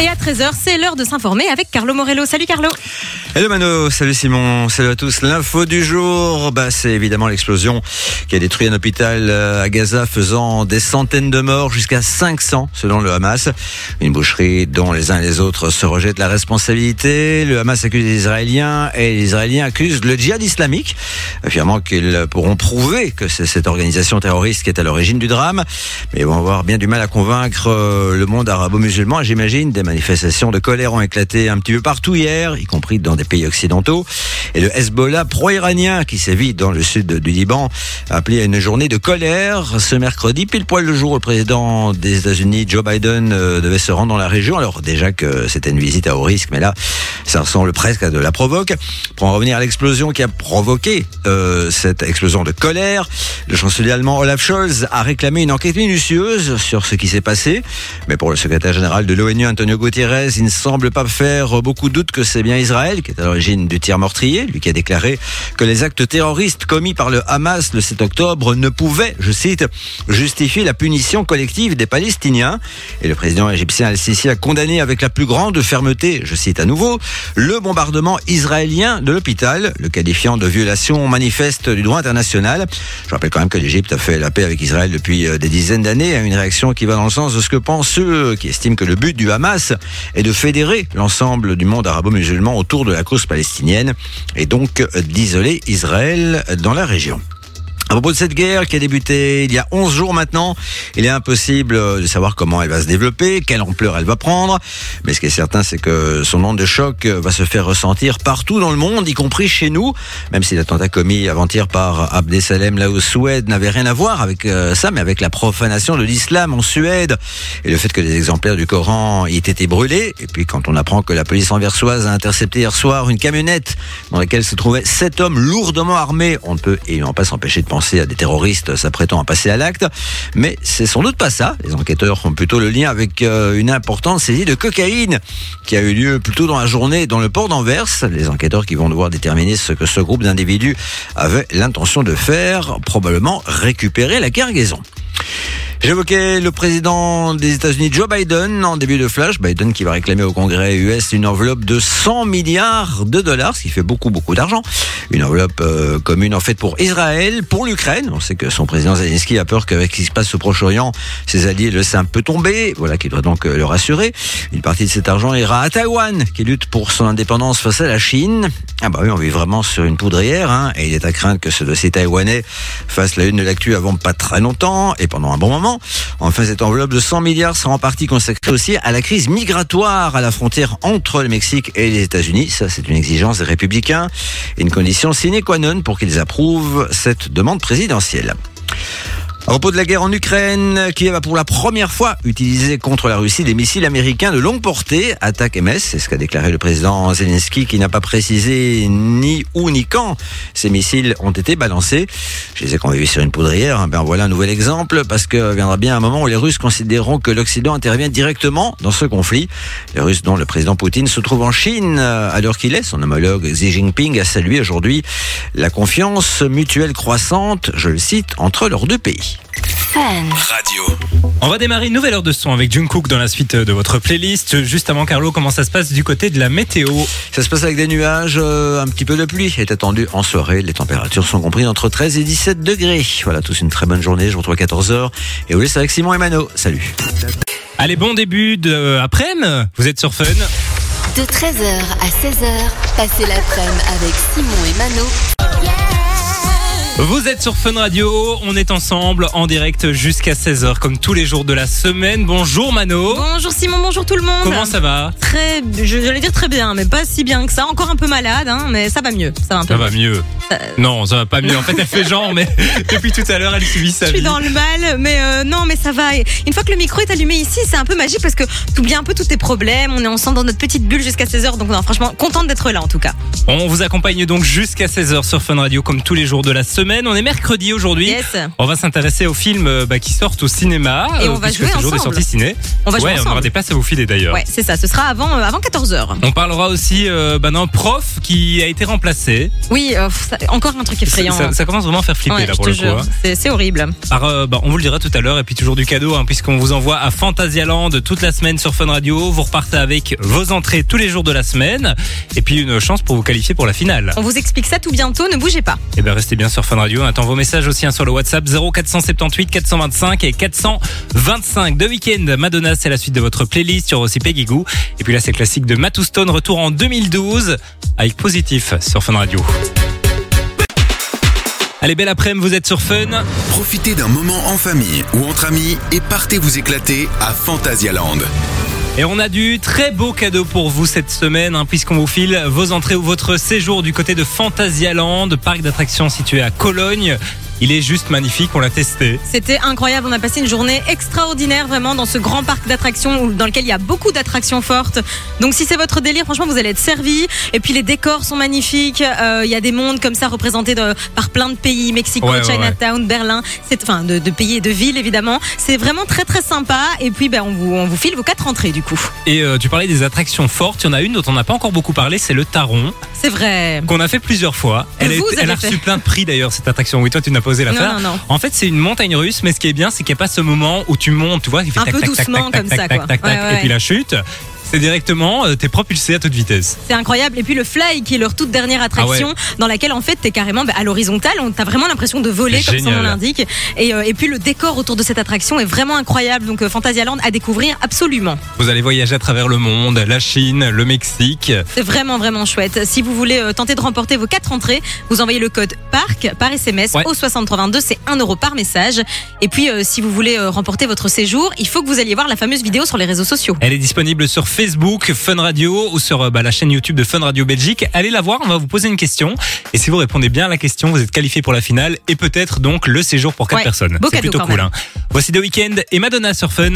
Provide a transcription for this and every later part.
Et à 13h, c'est l'heure de s'informer avec Carlo Morello. Salut Carlo. Hello Mano, salut Simon, salut à tous. L'info du jour, bah, c'est évidemment l'explosion qui a détruit un hôpital euh, à Gaza faisant des centaines de morts jusqu'à 500 selon le Hamas. Une boucherie dont les uns et les autres se rejettent la responsabilité. Le Hamas accuse les Israéliens et les Israéliens accusent le djihad islamique, affirmant qu'ils pourront prouver que c'est cette organisation terroriste qui est à l'origine du drame. Mais ils vont avoir bien du mal à convaincre euh, le monde arabo-musulman, j'imagine, des manifestations de colère ont éclaté un petit peu partout hier, y compris dans des pays occidentaux. Et le Hezbollah pro-iranien, qui sévit dans le sud du Liban, a appelé à une journée de colère ce mercredi, pile poil le jour où le président des États-Unis, Joe Biden, euh, devait se rendre dans la région. Alors déjà que c'était une visite à haut risque, mais là, ça ressemble presque à de la provoque. Pour en revenir à l'explosion qui a provoqué euh, cette explosion de colère, le chancelier allemand Olaf Scholz a réclamé une enquête minutieuse sur ce qui s'est passé. Mais pour le secrétaire général de l'ONU, Antonio Gutiérrez, il ne semble pas faire beaucoup doute que c'est bien Israël qui est à l'origine du tir meurtrier, lui qui a déclaré que les actes terroristes commis par le Hamas le 7 octobre ne pouvaient, je cite, justifier la punition collective des Palestiniens. Et le président égyptien Al-Sisi a condamné avec la plus grande fermeté, je cite à nouveau, le bombardement israélien de l'hôpital, le qualifiant de violation manifeste du droit international. Je rappelle quand même que l'Égypte a fait la paix avec Israël depuis des dizaines d'années, une réaction qui va dans le sens de ce que pensent ceux qui estiment que le but du Hamas est de fédérer l'ensemble du monde arabo-musulman autour de la cause palestinienne et donc d'isoler Israël dans la région. À propos de cette guerre qui a débuté il y a 11 jours maintenant, il est impossible de savoir comment elle va se développer, quelle ampleur elle va prendre. Mais ce qui est certain, c'est que son onde de choc va se faire ressentir partout dans le monde, y compris chez nous. Même si l'attentat commis avant-hier par Abdesalem là au Suède n'avait rien à voir avec euh, ça, mais avec la profanation de l'islam en Suède et le fait que des exemplaires du Coran y aient été brûlés. Et puis quand on apprend que la police anversoise a intercepté hier soir une camionnette dans laquelle se trouvaient sept hommes lourdement armés, on ne peut évidemment pas s'empêcher de penser à des terroristes s'apprêtant à passer à l'acte. Mais c'est sans doute pas ça. Les enquêteurs font plutôt le lien avec euh, une importante saisie de cocaïne qui a eu lieu plutôt dans la journée dans le port d'Anvers. Les enquêteurs qui vont devoir déterminer ce que ce groupe d'individus avait l'intention de faire, probablement récupérer la cargaison. J'évoquais le président des États-Unis, Joe Biden, en début de flash. Biden qui va réclamer au Congrès US une enveloppe de 100 milliards de dollars, ce qui fait beaucoup, beaucoup d'argent. Une enveloppe euh, commune en fait pour Israël, pour l'Ukraine. On sait que son président Zelensky a peur qu'avec ce qui se passe au Proche-Orient, ses alliés le un peu tomber. Voilà qui doit donc euh, le rassurer. Une partie de cet argent ira à Taïwan, qui lutte pour son indépendance face à la Chine. Ah bah oui, on vit vraiment sur une poudrière, hein, et il est à craindre que ce dossier taïwanais fasse la une de l'actu avant pas très longtemps et pendant un bon moment. Enfin, cette enveloppe de 100 milliards sera en partie consacrée aussi à la crise migratoire à la frontière entre le Mexique et les États-Unis. Ça, c'est une exigence des républicains une condition sine qua non pour qu'ils approuvent cette demande présidentielle. À propos de la guerre en Ukraine, Kiev a pour la première fois utilisé contre la Russie des missiles américains de longue portée, attaque MS, c'est ce qu'a déclaré le président Zelensky qui n'a pas précisé ni où ni quand ces missiles ont été balancés. Je disais qu'on vivait sur une poudrière, ben voilà un nouvel exemple parce que viendra bien un moment où les Russes considéreront que l'Occident intervient directement dans ce conflit. Les Russes dont le président Poutine se trouve en Chine à l'heure qu'il est, son homologue Xi Jinping a salué aujourd'hui la confiance mutuelle croissante, je le cite, entre leurs deux pays. Radio. On va démarrer une nouvelle heure de son avec Jungkook dans la suite de votre playlist. Juste avant Carlo, comment ça se passe du côté de la météo Ça se passe avec des nuages, euh, un petit peu de pluie est attendu en soirée. Les températures sont comprises entre 13 et 17 degrés. Voilà, tous une très bonne journée. Je vous retrouve à 14h. Et vous laisse avec Simon et Mano. Salut. Allez, bon début de après-midi. Vous êtes sur Fun. De 13h à 16h, passez l'après-midi avec Simon et Mano. Vous êtes sur Fun Radio, on est ensemble en direct jusqu'à 16h comme tous les jours de la semaine. Bonjour Mano. Bonjour Simon, bonjour tout le monde. Comment ça va? Très, je vais dire très bien, mais pas si bien que ça. Encore un peu malade, hein, mais ça va mieux. Ça va un peu Ça va mieux. Euh, Non, ça va pas mieux. En fait, elle fait genre, mais depuis tout à l'heure, elle subit sa Je suis vie. dans le mal, mais euh, non, mais ça va. Une fois que le micro est allumé ici, c'est un peu magique parce que tu oublies un peu tous tes problèmes. On est ensemble dans notre petite bulle jusqu'à 16h, donc non, franchement, contente d'être là en tout cas. On vous accompagne donc jusqu'à 16h sur Fun Radio comme tous les jours de la semaine. Semaine. On est mercredi aujourd'hui. Yes. On va s'intéresser aux films euh, bah, qui sortent au cinéma. Et euh, on va jouer jour des ensemble. sorties ciné. On va jouer ouais, on ensemble. aura des places à vous filer d'ailleurs. Ouais, c'est ça. Ce sera avant, euh, avant 14h. On parlera aussi euh, bah, d'un prof qui a été remplacé. Oui, euh, ça- encore un truc effrayant. Ça, ça commence vraiment à faire flipper Ouais, là je pour te le coup. jure. hein. C'est- C'est horrible. Euh, bah, on vous le dira tout à l'heure et puis toujours du cadeau hein, puisqu'on vous envoie à Phantasialand toute la semaine sur Fun Radio. Vous repartez avec vos entrées tous les jours de la semaine et puis une chance pour vous qualifier pour la finale. On vous explique ça tout bientôt. Ne bougez pas. Et bien restez bien sur Fun Radio. On attend vos messages aussi hein, sur le WhatsApp 0478 425 et 425. De week-end, Madonna, c'est la suite de votre playlist. Aussi Peggy Goo. Et puis là, c'est classique de Matou Stone, retour en 2012 avec Positif sur Fun Radio. Allez, belle après-midi, vous êtes sur Fun. Profitez d'un moment en famille ou entre amis et partez vous éclater à Phantasialand. Et on a du très beau cadeau pour vous cette semaine, hein, puisqu'on vous file vos entrées ou votre séjour du côté de Phantasialand, parc d'attractions situé à Cologne. Il est juste magnifique, on l'a testé. C'était incroyable. On a passé une journée extraordinaire vraiment dans ce grand parc d'attractions dans lequel il y a beaucoup d'attractions fortes. Donc si c'est votre délire, franchement, vous allez être servi. Et puis les décors sont magnifiques. Euh, Il y a des mondes comme ça représentés de- par plein de pays, Mexico, Ouais, ouais, Chinatown, Berlin. C'est enfin de, de pays et de villes évidemment. C'est vraiment très très sympa. Et puis ben on vous on vous file vos quatre entrées du coup. Et euh, tu parlais des attractions fortes, il y en a une dont on n'a pas encore beaucoup parlé, c'est le Taron, C'est vrai. qu'on a fait plusieurs fois. Elle, a, vous été- elle a avez reçu fait. plein de prix d'ailleurs, cette attraction. Oui, toi tu n'as pas Non, non, non. En fait, c'est une montagne russe, mais ce qui est bien, c'est qu'il n'y a pas ce moment où tu montes, tu vois, il fait Un tac, peu tac, doucement tac, comme ça, tac, quoi. tac, Ouais, tac, ouais, et puis la chute. C'est directement, euh, t'es propulsé à toute vitesse. C'est incroyable. Et puis le Fly, qui est leur toute dernière attraction, Ah dans laquelle en fait t'es carrément bah, à l'horizontale. On t'as vraiment l'impression de voler, comme son Génial. nom l'indique. Et, euh, et puis le décor autour de cette attraction est vraiment incroyable. Donc euh, Phantasialand à découvrir absolument. Vous allez voyager à travers le monde, la Chine, le Mexique. C'est vraiment vraiment chouette. Si vous voulez euh, tenter de remporter vos quatre entrées, vous envoyez le code PARC par SMS Ouais. au 6322. C'est 1 euro par message. Et puis euh, si vous voulez euh, remporter votre séjour, il faut que vous alliez voir la fameuse vidéo sur les réseaux sociaux. Elle est disponible sur Facebook, Fun Radio ou sur euh, bah, la chaîne YouTube de Fun Radio Belgique. Allez la voir, on va vous poser une question. Et si vous répondez bien à la question, vous êtes qualifié pour la finale et peut-être donc le séjour pour quatre Ouais, personnes. beau C'est plutôt cool. hein. Voici The Weeknd et Madonna sur Fun.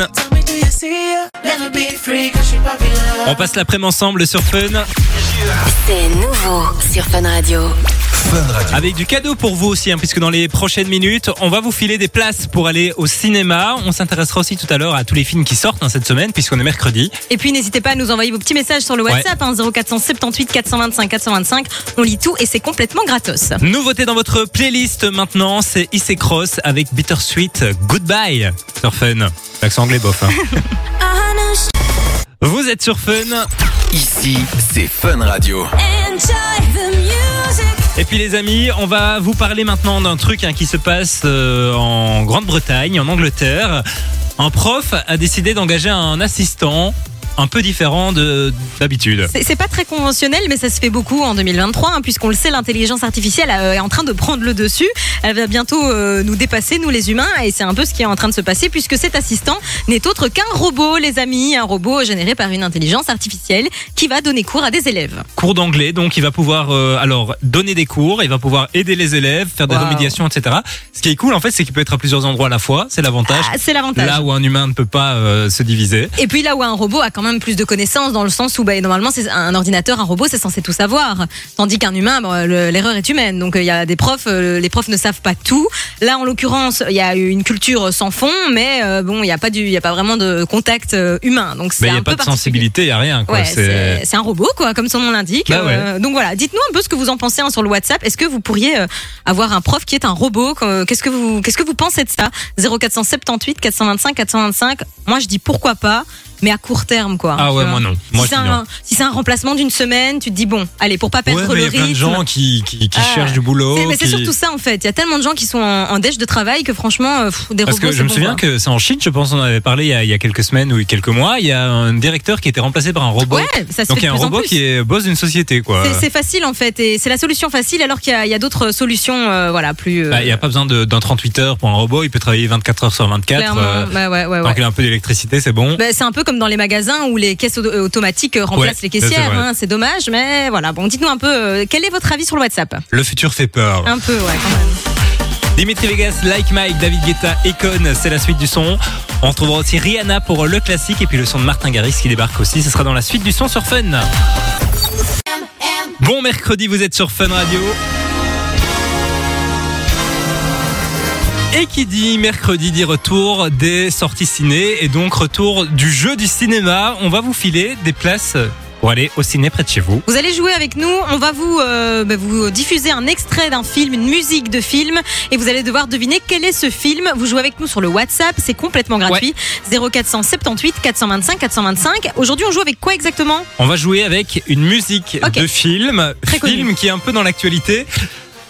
On passe l'après-midi ensemble sur Fun C'est nouveau sur Fun Radio. avec du cadeau pour vous aussi, hein, puisque dans les prochaines minutes, on va vous filer des places pour aller au cinéma. On s'intéressera aussi tout à l'heure à tous les films qui sortent hein, cette semaine, puisqu'on est mercredi. Et puis n'hésitez pas à nous envoyer vos petits messages sur le Ouais. WhatsApp hein, 0478 425 425. On lit tout et c'est complètement gratos. Nouveauté dans votre playlist maintenant, c'est Issey Cross avec Bittersweet Goodbye sur Fun. L'accent anglais bof. hein. Vous êtes sur Fun. Ici, c'est Fun Radio. Et puis les amis, on va vous parler maintenant d'un truc hein, qui se passe euh, en Grande-Bretagne, en Angleterre. Un prof a décidé d'engager un assistant un peu différent de d'habitude. C'est pas très conventionnel, mais ça se fait beaucoup en 2023, hein, puisqu'on le sait, l'intelligence artificielle euh, est en train de prendre le dessus. Elle va bientôt euh, nous dépasser, nous les humains, et c'est un peu ce qui est en train de se passer, puisque cet assistant n'est autre qu'un robot, les amis, un robot généré par une intelligence artificielle qui va donner cours à des élèves. Cours d'anglais, donc il va pouvoir euh, alors donner des cours, il va pouvoir aider les élèves, faire des Wow. remédiations, etc. Ce qui est cool en fait, c'est qu'il peut être à plusieurs endroits à la fois, c'est l'avantage. Ah, c'est l'avantage. Là où un humain ne peut pas euh, se diviser. Et puis là où un robot a quand même plus de connaissances dans le sens où bah, normalement c'est un ordinateur, un robot c'est censé tout savoir, tandis qu'un humain le- l'erreur est humaine. Donc il y a des profs, euh, les profs ne savent pas tout. Là en l'occurrence il y a une culture sans fond, mais euh, bon il y a pas du, il y a pas vraiment de contact euh, humain. Donc il n'y a pas de sensibilité, il n'y a rien. Ouais, C'est- un robot, quoi, comme son nom l'indique. Bah ouais. Euh, donc voilà, dites-nous un peu ce que vous en pensez hein, sur le WhatsApp. Est-ce que vous pourriez euh, avoir un prof qui est un robot? Qu'est- Qu'est-ce que vous, qu'est-ce que vous pensez de ça? 0478 425 425. Moi, je dis pourquoi pas. Mais à court terme, quoi. Ah ouais, moi non. Moi, si c'est un, si c'est un remplacement d'une semaine, tu te dis bon, allez, pour pas perdre Ouais, mais il y le a plein de rythme. gens qui, qui, qui Ah, cherchent du boulot. Mais c'est qui- surtout ça en fait. Il y a tellement de gens qui sont en, en déche de travail que franchement, euh, pff, des Parce robots. que je me souviens voir. que c'est en Chine, je pense, on avait parlé il y, a, il y a quelques semaines ou quelques mois. Il y a un directeur qui était remplacé par un robot. Ouais, ça se Donc il y a un robot qui est boss d'une société, quoi. C'est- facile en fait, et c'est la solution facile alors qu'il y a, il d'autres solutions, euh, voilà, plus. euh, Bah, Il n'y a pas besoin d'un 38 heures pour un robot, il peut travailler 24 heures sur 24. clairement. euh, Bah ouais, ouais, Tant ouais. qu'il a un peu d'électricité, c'est bon. Bah, c'est un peu comme dans les magasins où les caisses auto- automatiques remplacent Ouais, les caissières. hein, C'est dommage, mais voilà. Bon, dites-nous un peu euh, quel est votre avis sur le WhatsApp? Le futur fait peur. Un peu, ouais, quand même. Dimitri Vegas, Like Mike, David Guetta, Econ, c'est la suite du son. On retrouvera aussi Rihanna pour le classique et puis le son de Martin Garrix qui débarque aussi. Ce sera dans la suite du son sur Fun. Bon mercredi, vous êtes sur Fun Radio. Et qui dit mercredi dit retour des sorties ciné et donc retour du jeu du cinéma. On va vous filer des places pour aller au ciné près de chez vous. Vous allez jouer avec nous, on va vous, euh, bah, vous diffuser un extrait d'un film, une musique de film, et vous allez devoir deviner quel est ce film. Vous jouez avec nous sur le WhatsApp, c'est complètement gratuit. 0478 425 425. Aujourd'hui, on joue avec quoi exactement? On va jouer avec une musique de film, Très connu. film qui est un peu dans l'actualité.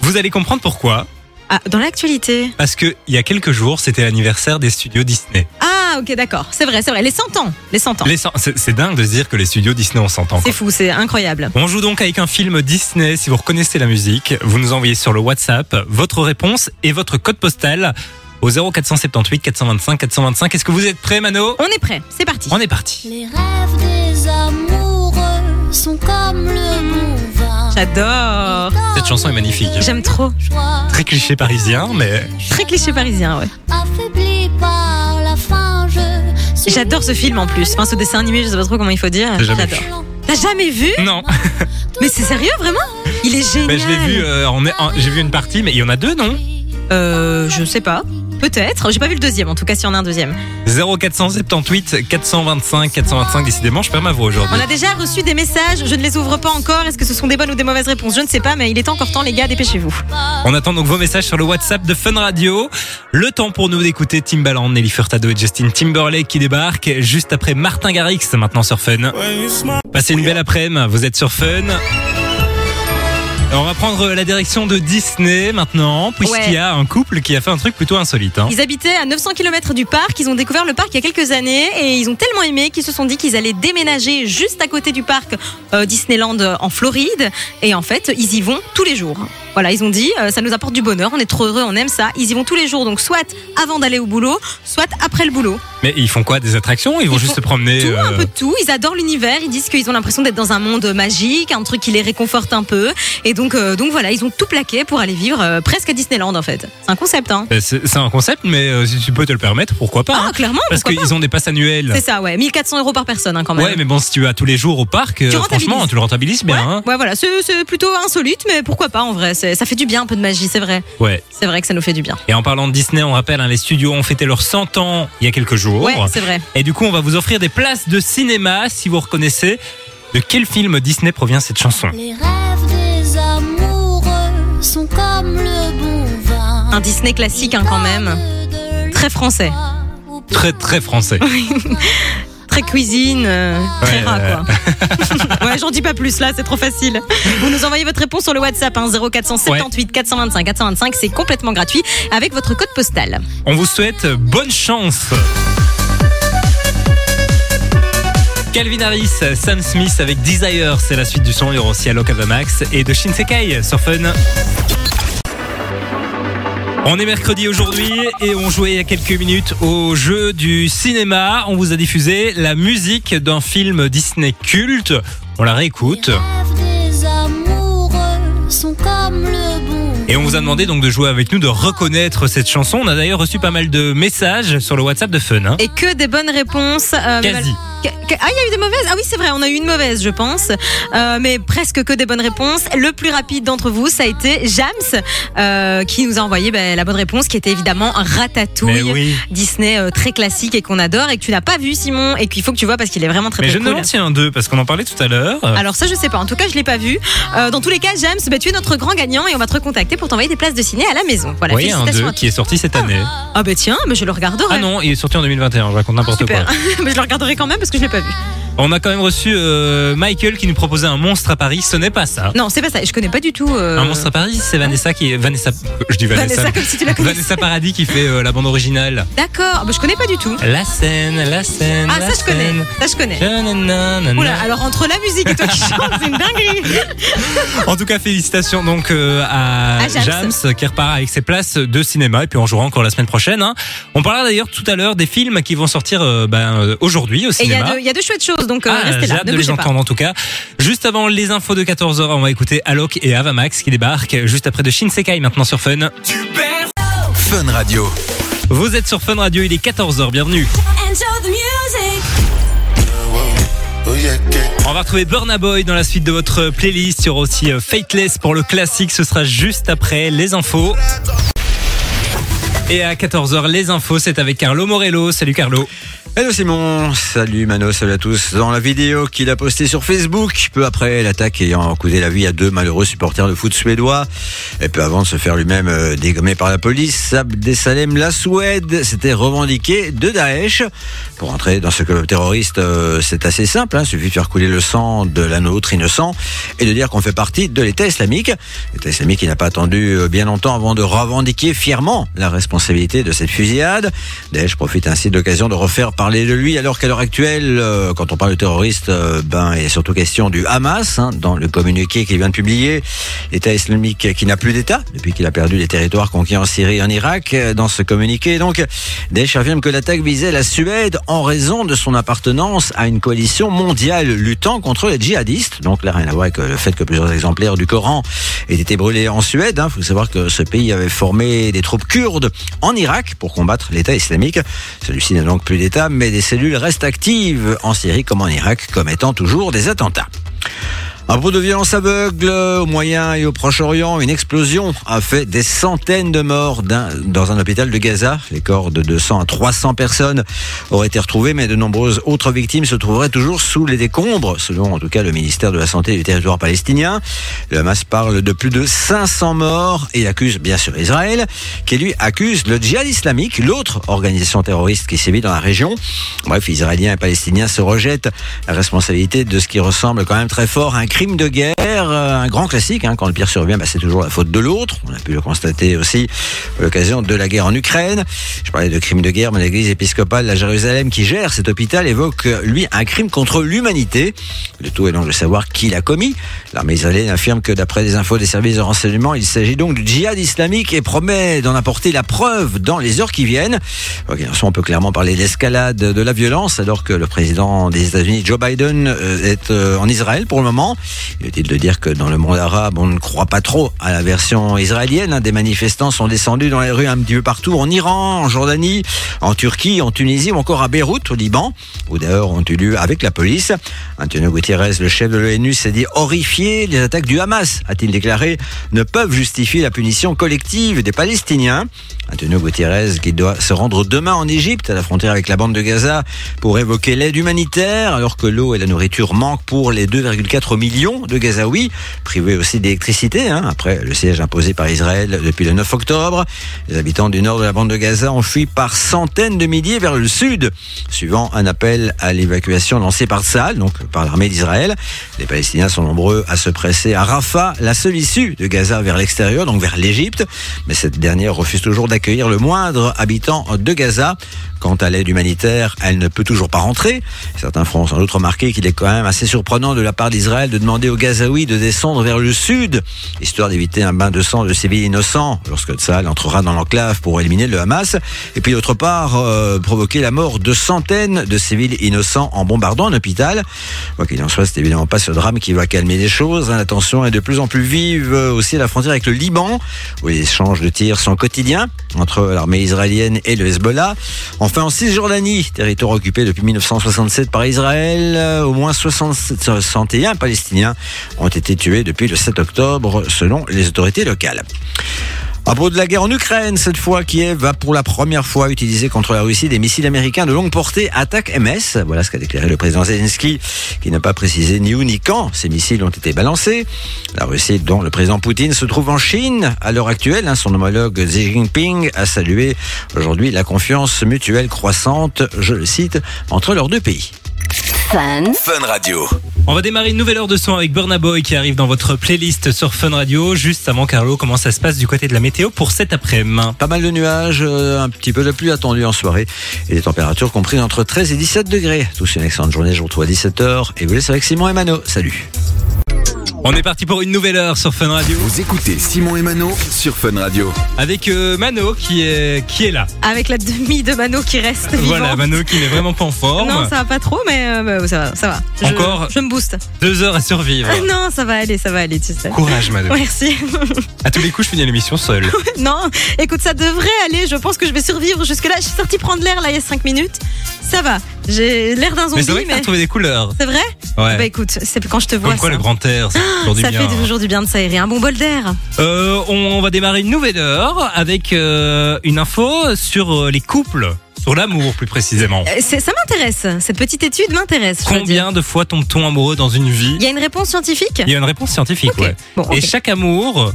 Vous allez comprendre pourquoi. Ah, dans l'actualité. Parce que il y a quelques jours, c'était l'anniversaire des studios Disney. Ah, ok, d'accord. C'est vrai, c'est vrai. Les 100 ans. Les 100 ans. Les cent- C'est c'est dingue de se dire que les studios Disney ont 100 ans. C'est quoi. fou, c'est incroyable. On joue donc avec un film Disney. Si vous reconnaissez la musique, vous nous envoyez sur le WhatsApp votre réponse et votre code postal au 0478 425 425. Est-ce que vous êtes prêts, Mano? On est prêt, c'est parti. On est parti. Les rêves des amoureux sont comme le bon vin. J'adore. Cette chanson est magnifique. J'aime trop. Très cliché parisien, mais Très cliché parisien, ouais. affaibli par la faim, je suis J'adore ce film en plus. Enfin, ce dessin animé, je sais pas trop comment il faut dire. J'adore. T'as jamais vu non. Mais c'est sérieux, vraiment? Il est génial. Mais je l'ai vu. euh, en- en- J'ai vu une partie, mais il y en a deux, non? Euh, je sais pas. Peut-être. J'ai pas vu le deuxième, en tout cas, s'il y en a un deuxième. 0478 425 425. Décidément, je perds ma voix aujourd'hui. On a déjà reçu des messages. Je ne les ouvre pas encore. Est-ce que ce sont des bonnes ou des mauvaises réponses? Je ne sais pas, mais il est encore temps, les gars. Dépêchez-vous. On attend donc vos messages sur le WhatsApp de Fun Radio. Le temps pour nous d'écouter Timbaland, Nelly Furtado et Justin Timberlake qui débarquent juste après Martin Garrix maintenant sur Fun. Passez une belle après-midi, vous êtes sur Fun. On va prendre la direction de Disney maintenant, puisqu'il y a un couple qui a fait un truc plutôt insolite. hein. Ils habitaient à 900 km du parc. Ils ont découvert le parc il y a quelques années et ils ont tellement aimé qu'ils se sont dit qu'ils allaient déménager juste à côté du parc euh, Disneyland en Floride. Et en fait, ils y vont tous les jours. Voilà, ils ont dit, euh, ça nous apporte du bonheur, on est trop heureux, on aime ça. Ils y vont tous les jours, donc soit avant d'aller au boulot, soit après le boulot. Mais ils font quoi Des attractions? Ils vont Ils juste se promener Tout, un euh, peu de tout. Ils adorent l'univers. Ils disent qu'ils ont l'impression d'être dans un monde magique, un truc qui les réconforte un peu. Et donc, euh, donc voilà, ils ont tout plaqué pour aller vivre presque à Disneyland en fait. C'est un concept, hein. ben, C'est un concept, mais si tu peux te le permettre, pourquoi pas Ah, hein. clairement, Parce qu'ils ont des passes annuelles. C'est ça, ouais. 1400 euros par personne, hein, quand même. Ouais, mais bon, si tu vas tous les jours au parc, franchement, tu le rentabilises bien. Ouais, hein. ouais, voilà, c'est plutôt insolite, mais pourquoi pas en vrai. Ça fait du bien, un peu de magie, c'est vrai. Ouais. C'est vrai que ça nous fait du bien. Et en parlant de Disney, on rappelle, hein, les studios ont fêté leurs 100 ans il y a quelques jours. Ouais, c'est vrai. Et du coup, on va vous offrir des places de cinéma si vous reconnaissez de quel film Disney provient cette chanson? Les rêves des amoureux sont comme le bon vin. Un Disney classique, hein, quand même. Très français. Très très français. Très cuisine, euh, très Ouais, rat, ouais. quoi. ouais, j'en dis pas plus là, c'est trop facile. Vous nous envoyez votre réponse sur le WhatsApp, hein, 0478 425 425, c'est complètement gratuit, avec votre code postal. On vous souhaite bonne chance. Calvin Harris, Sam Smith avec Desire, c'est la suite du son. Il y aura aussi Alok Avamax et de Shinsekai sur Fun. On est mercredi aujourd'hui et on jouait il y a quelques minutes au jeu du cinéma. On vous a diffusé la musique d'un film Disney culte. On la réécoute. Les rêves des amoureux sont comme le bon Et on vous a demandé donc de jouer avec nous, de reconnaître cette chanson. On a d'ailleurs reçu pas mal de messages sur le WhatsApp de Fun. hein. Et que des bonnes réponses. euh, mais Quasi. Ah, il y a eu des mauvaises Ah oui, c'est vrai, on a eu une mauvaise, je pense. Euh, mais presque que des bonnes réponses. Le plus rapide d'entre vous, ça a été Jams, euh, qui nous a envoyé ben, la bonne réponse, qui était évidemment Ratatouille. Oui. Disney euh, très classique et qu'on adore et que tu n'as pas vu, Simon, et qu'il faut que tu vois parce qu'il est vraiment très Mais très je cool. y a un 2 parce qu'on en parlait tout à l'heure. Alors ça je sais pas, en tout cas je l'ai pas vu. Dans tous les cas, James, bah, tu es notre grand gagnant et on va te recontacter pour t'envoyer des places de ciné à la maison. Voilà, oui, un félicitations 2 à qui est sorti cette année. Ah bah tiens, mais je le regarderai. Ah non, il est sorti en 2021, je raconte n'importe Super. quoi. mais je le regarderai quand même parce que je l'ai pas vu. On a quand même reçu euh, Michael qui nous proposait un monstre à Paris, ce n'est pas ça. Non, c'est pas ça. Je connais pas du tout. euh, Un monstre à Paris, c'est Vanessa qui Vanessa je dis Vanessa. Vanessa, comme si tu la connaissais. Vanessa Paradis qui fait euh, la bande originale. D'accord, bah, je connais pas du tout. La scène, la scène. Ah la ça je connais. scène. Ça je connais. Nanana. Oula, alors entre la musique et toi qui chantes, c'est une dinguerie. En tout cas, félicitations donc euh, à. Jams qui repart avec ses places de cinéma et puis on jouera encore la semaine prochaine. hein. On parlera d'ailleurs tout à l'heure des films qui vont sortir euh, ben, euh, aujourd'hui au Et il y, a cinéma. de- il y a de chouettes choses, donc euh, Ah, restez j'ai là. hâte Ne de les pas. entendre en tout cas. Juste avant les infos de 14h, on va écouter Alok et Avamax qui débarquent juste après de Shinsekai maintenant sur Fun. Fun Radio. Vous êtes sur Fun Radio, il est 14h, bienvenue. On va retrouver Burna Boy dans la suite de votre playlist. Il y aura aussi euh, Fateless pour le classique. Ce sera juste après les infos. Et à 14h, les infos, c'est avec Carlo Morello. Salut Carlo. Hello Simon, salut Mano, salut à tous. Dans la vidéo qu'il a postée sur Facebook, peu après l'attaque ayant coûté la vie à deux malheureux supporters de foot suédois, et peu avant de se faire lui-même euh, dégommer par la police, Abdesalem la Suède s'était revendiqué de Daesh. Pour entrer dans ce club terroriste, euh, c'est assez simple, hein, suffit de faire couler le sang de l'un autre innocent et de dire qu'on fait partie de l'État islamique. L'État islamique qui n'a pas attendu euh, bien longtemps avant de revendiquer fièrement la responsabilité de cette fusillade. Daesh profite ainsi de l'occasion de refaire parler de lui alors qu'à l'heure actuelle, euh, quand on parle de terroriste, euh, ben il est surtout question du Hamas hein, dans le communiqué qu'il vient de publier. L'État islamique qui n'a plus d'État depuis qu'il a perdu les territoires conquis en Syrie et en Irak. Euh, Dans ce communiqué, donc, Daesh affirme que l'attaque visait la Suède en raison de son appartenance à une coalition mondiale luttant contre les djihadistes. Donc là, rien à voir avec le fait que plusieurs exemplaires du Coran aient été brûlés en Suède. Il faut savoir que ce pays avait formé des troupes kurdes en Irak pour combattre l'État islamique. Celui-ci n'a donc plus d'État, mais des cellules restent actives en Syrie comme en Irak, commettant toujours des attentats. Un propos de violence aveugle au Moyen et au Proche-Orient, une explosion a fait des centaines de morts dans un hôpital de Gaza. Les corps de 200 à 300 personnes auraient été retrouvés, mais de nombreuses autres victimes se trouveraient toujours sous les décombres, selon en tout cas le ministère de la Santé du territoire palestinien. Le Hamas parle de plus de 500 morts et accuse bien sûr Israël, qui lui accuse le djihad islamique, l'autre organisation terroriste qui sévit dans la région. Bref, Israéliens et Palestiniens se rejettent la responsabilité de ce qui ressemble quand même très fort à un crime de guerre, euh, un grand classique. hein. quand le pire survient, bah, c'est toujours la faute de l'autre. On a pu le constater aussi à l'occasion de la guerre en Ukraine. Je parlais de crime de guerre, mais l'église épiscopale de Jérusalem qui gère cet hôpital évoque, euh, lui, un crime contre l'humanité. Le tout est donc de savoir qui l'a commis. L'armée israélienne affirme que d'après les infos des services de renseignement, il s'agit donc du djihad islamique et promet d'en apporter la preuve dans les heures qui viennent. Ok, en soi, on peut clairement parler d'escalade de la violence alors que le président des États-Unis, Joe Biden, euh, est en Israël pour le moment. Il est utile de dire que dans le monde arabe, on ne croit pas trop à la version israélienne. hein. Des manifestants sont descendus dans les rues un petit peu partout, en Iran, en Jordanie, en Turquie, en Tunisie ou encore à Beyrouth, au Liban, où d'ailleurs ont eu lieu avec la police. Antonio Gutiérrez, le chef de l'ONU, s'est dit horrifié. Les attaques du Hamas, a-t-il déclaré, ne peuvent justifier la punition collective des Palestiniens. Antonio Gutiérrez, qui doit se rendre demain en Égypte, à la frontière avec la bande de Gaza, pour évoquer l'aide humanitaire, alors que l'eau et la nourriture manquent pour les 2,4 millions de Gazaouis, privés aussi d'électricité, hein, après le siège imposé par Israël depuis le 9 octobre. Les habitants du nord de la bande de Gaza ont fui par centaines de milliers vers le sud, suivant un appel à l'évacuation lancé par Tsahal, donc par l'armée d'Israël. Les Palestiniens sont nombreux à se presser à Rafah, la seule issue de Gaza vers l'extérieur, donc vers l'Égypte, mais cette dernière refuse toujours d'accueillir le moindre habitant de Gaza. Quant à l'aide humanitaire, elle ne peut toujours pas rentrer. Certains feront sans doute remarquer qu'il est quand même assez surprenant de la part d'Israël de demander aux Gazaouis de descendre vers le sud, histoire d'éviter un bain de sang de civils innocents lorsque Tsahal entrera dans l'enclave pour éliminer le Hamas. Et puis d'autre part, euh, provoquer la mort de centaines de civils innocents en bombardant un hôpital. Quoi qu'il en soit, c'est évidemment pas ce drame qui va calmer les choses. hein. La tension est de plus en plus vive euh, aussi à la frontière avec le Liban, où les échanges de tirs sont quotidiens entre l'armée israélienne et le Hezbollah. Enfin, en Cisjordanie, territoire occupé depuis 1967 par Israël, euh, au moins 67 61 Palestiniens ont été tués depuis le 7 octobre, selon les autorités locales. À propos de la guerre en Ukraine, cette fois, Kiev va pour la première fois utiliser contre la Russie des missiles américains de longue portée attaque MS. Voilà ce qu'a déclaré le président Zelensky, qui n'a pas précisé ni où ni quand ces missiles ont été balancés. La Russie, dont le président Poutine se trouve en Chine à l'heure actuelle, hein, son homologue Xi Jinping a salué aujourd'hui la confiance mutuelle croissante, je le cite, entre leurs deux pays. Fun. Fun Radio. On va démarrer une nouvelle heure de son avec Burna Boy qui arrive dans votre playlist sur Fun Radio. Juste avant, Carlo, comment ça se passe du côté de la météo pour cet après-midi? Pas mal de nuages, euh, un petit peu de pluie attendue en soirée et des températures comprises entre 13 et 17 degrés. Tous une excellente journée, je vous retrouve à 17h et vous laisse avec Simon et Mano. Salut On est parti pour une nouvelle heure sur Fun Radio Vous écoutez Simon et Mano sur Fun Radio. avec euh, Mano qui est, qui est là. Avec la demi de Mano qui reste vivante. Voilà, Mano qui n'est vraiment pas en forme. Non, ça va pas trop, mais euh, bah, ça va, ça va. Je, Encore Je me booste. Deux heures à survivre. Non, ça va aller, ça va aller, tu sais. Courage, Mano. Merci. À tous les coups, je finis l'émission seul. non, écoute, ça devrait aller. Je pense que je vais survivre jusque-là. Je suis sortie prendre l'air là il y a 5 minutes. Ça va. J'ai l'air d'un Mais zombie, c'est vrai que t'as mais. retrouvé des couleurs. C'est vrai Ouais. Bah écoute, c'est quand je te vois. Comme quoi ça le grand air, c'est toujours du ça bien. fait toujours du bien de s'aérer. Un bon bol d'air. Euh, on va démarrer une nouvelle heure avec euh, une info sur euh, les couples, sur l'amour plus précisément. Euh, c'est- Ça m'intéresse. Cette petite étude m'intéresse. je veux dire. Combien de fois tombe-t-on amoureux dans une vie? Il y a une réponse scientifique? Il y a une réponse scientifique, Ok. ouais. Bon, ok. Et chaque amour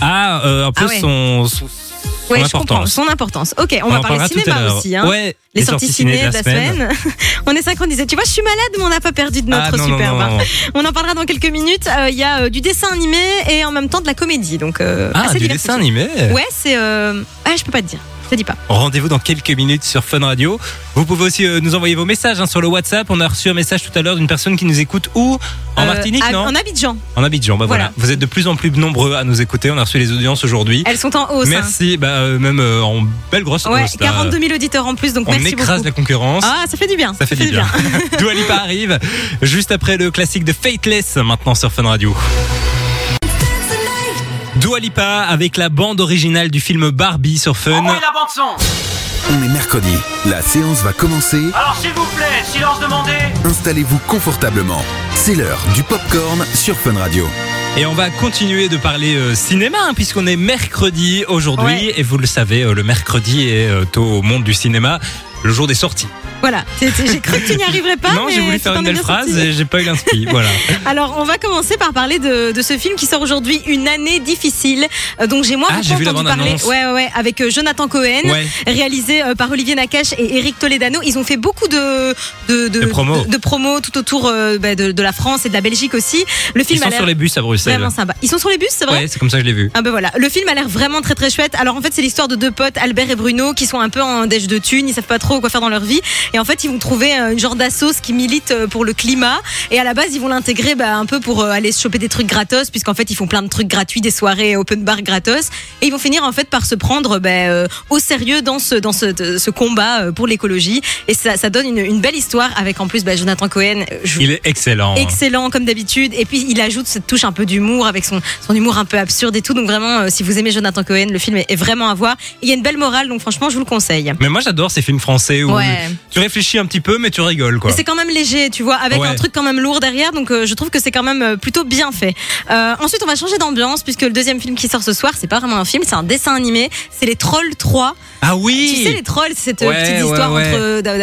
a euh, un peu Ah ouais. son, son, son Ouais, je comprends. Son importance. Ok, on, va parler cinéma aussi. Hein. Ouais, Les, sorties ciné de la semaine. on est synchronisés. Tu vois, je suis malade, mais on n'a pas perdu de notre Ah, non, superbe. non, non. On en parlera dans quelques minutes. Euh, Il y a euh, du dessin animé et en même temps de la comédie. Donc, euh, Ah, assez du dessin animé. Ouais, c'est. Ah, je peux pas te dire. Je te dis pas. Rendez-vous dans quelques minutes sur Fun Radio. Vous pouvez aussi euh, nous envoyer vos messages hein, sur le WhatsApp. On a reçu un message tout à l'heure d'une personne qui nous écoute où En Euh, Martinique, à- non En Abidjan. En Abidjan, bah voilà. Voilà. Vous êtes de plus en plus nombreux à nous écouter. On a reçu les audiences aujourd'hui. Elles sont en hausse. hein. Merci, bah, euh, même euh, en belle grosse Ouais, hausse, là. 42 000 auditeurs en plus, donc On merci écrase beaucoup. la concurrence. Ah, ça fait du bien. Ça fait du bien. Dua Lipa arrive juste après le classique de Fateless maintenant sur Fun Radio. Dua Lipa avec la bande originale du film Barbie sur Fun. Envoyez la bande son On est mercredi. La séance va commencer. Alors s'il vous plaît, silence demandé Installez-vous confortablement. C'est l'heure du popcorn sur Fun Radio. Et on va continuer de parler euh, cinéma hein, puisqu'on est mercredi aujourd'hui Ouais. et vous le savez, euh, le mercredi est euh, au monde du cinéma. Le jour des sorties. Voilà, j'ai cru que tu n'y arriverais pas. non, j'ai voulu faire une belle phrase sorti. et j'ai pas eu l'inspi. voilà. Alors, on va commencer par parler de, de ce film qui sort aujourd'hui, Une année difficile. Euh, donc, j'ai moi Ah, entendu parler. Ouais, ouais, avec euh, Jonathan Cohen, Ouais. réalisé euh, par Olivier Nakache et Eric Toledano. Ils ont fait beaucoup de de De promos. de, promos tout autour bah, de, la France et de la Belgique aussi. Le Ils film a sont sur les bus à Bruxelles. vraiment sympa. Ils sont sur les bus, c'est vrai Ouais, c'est comme ça que je l'ai vu. Ah ben voilà, le film a l'air vraiment très très chouette. Alors en fait c'est l'histoire de deux potes, Albert et Bruno, qui sont un peu en déj de thunes, ils savent pas trop quoi faire dans leur vie. Et en fait ils vont trouver euh, une genre d'assos qui milite euh, pour le climat. Et à la base ils vont l'intégrer bah, un peu pour euh, aller se choper des trucs gratos, puisqu'en fait ils font plein de trucs gratuits, des soirées open bar gratos. Et ils vont finir en fait par se prendre bah, euh, au sérieux dans ce, dans ce, ce combat pour l'écologie. Et ça, ça donne une, une belle histoire avec en plus bah, Jonathan Cohen. Il est excellent. excellent comme d'habitude et puis il ajoute cette touche un peu d'humour avec son, son humour un peu absurde et tout donc vraiment euh, si vous aimez Jonathan Cohen le film est, est vraiment à voir il y a une belle morale donc franchement je vous le conseille Mais moi j'adore ces films français où Ouais. tu réfléchis un petit peu mais tu rigoles quoi. C'est quand même léger, tu vois, avec Ouais. un truc quand même lourd derrière, donc euh, je trouve que c'est quand même euh, plutôt bien fait. Euh, ensuite, on va changer d'ambiance puisque le deuxième film qui sort ce soir, c'est pas vraiment un film, c'est un dessin animé. C'est les Trolls 3. Ah oui. Tu sais, les trolls, c'est cette Ouais, petite histoire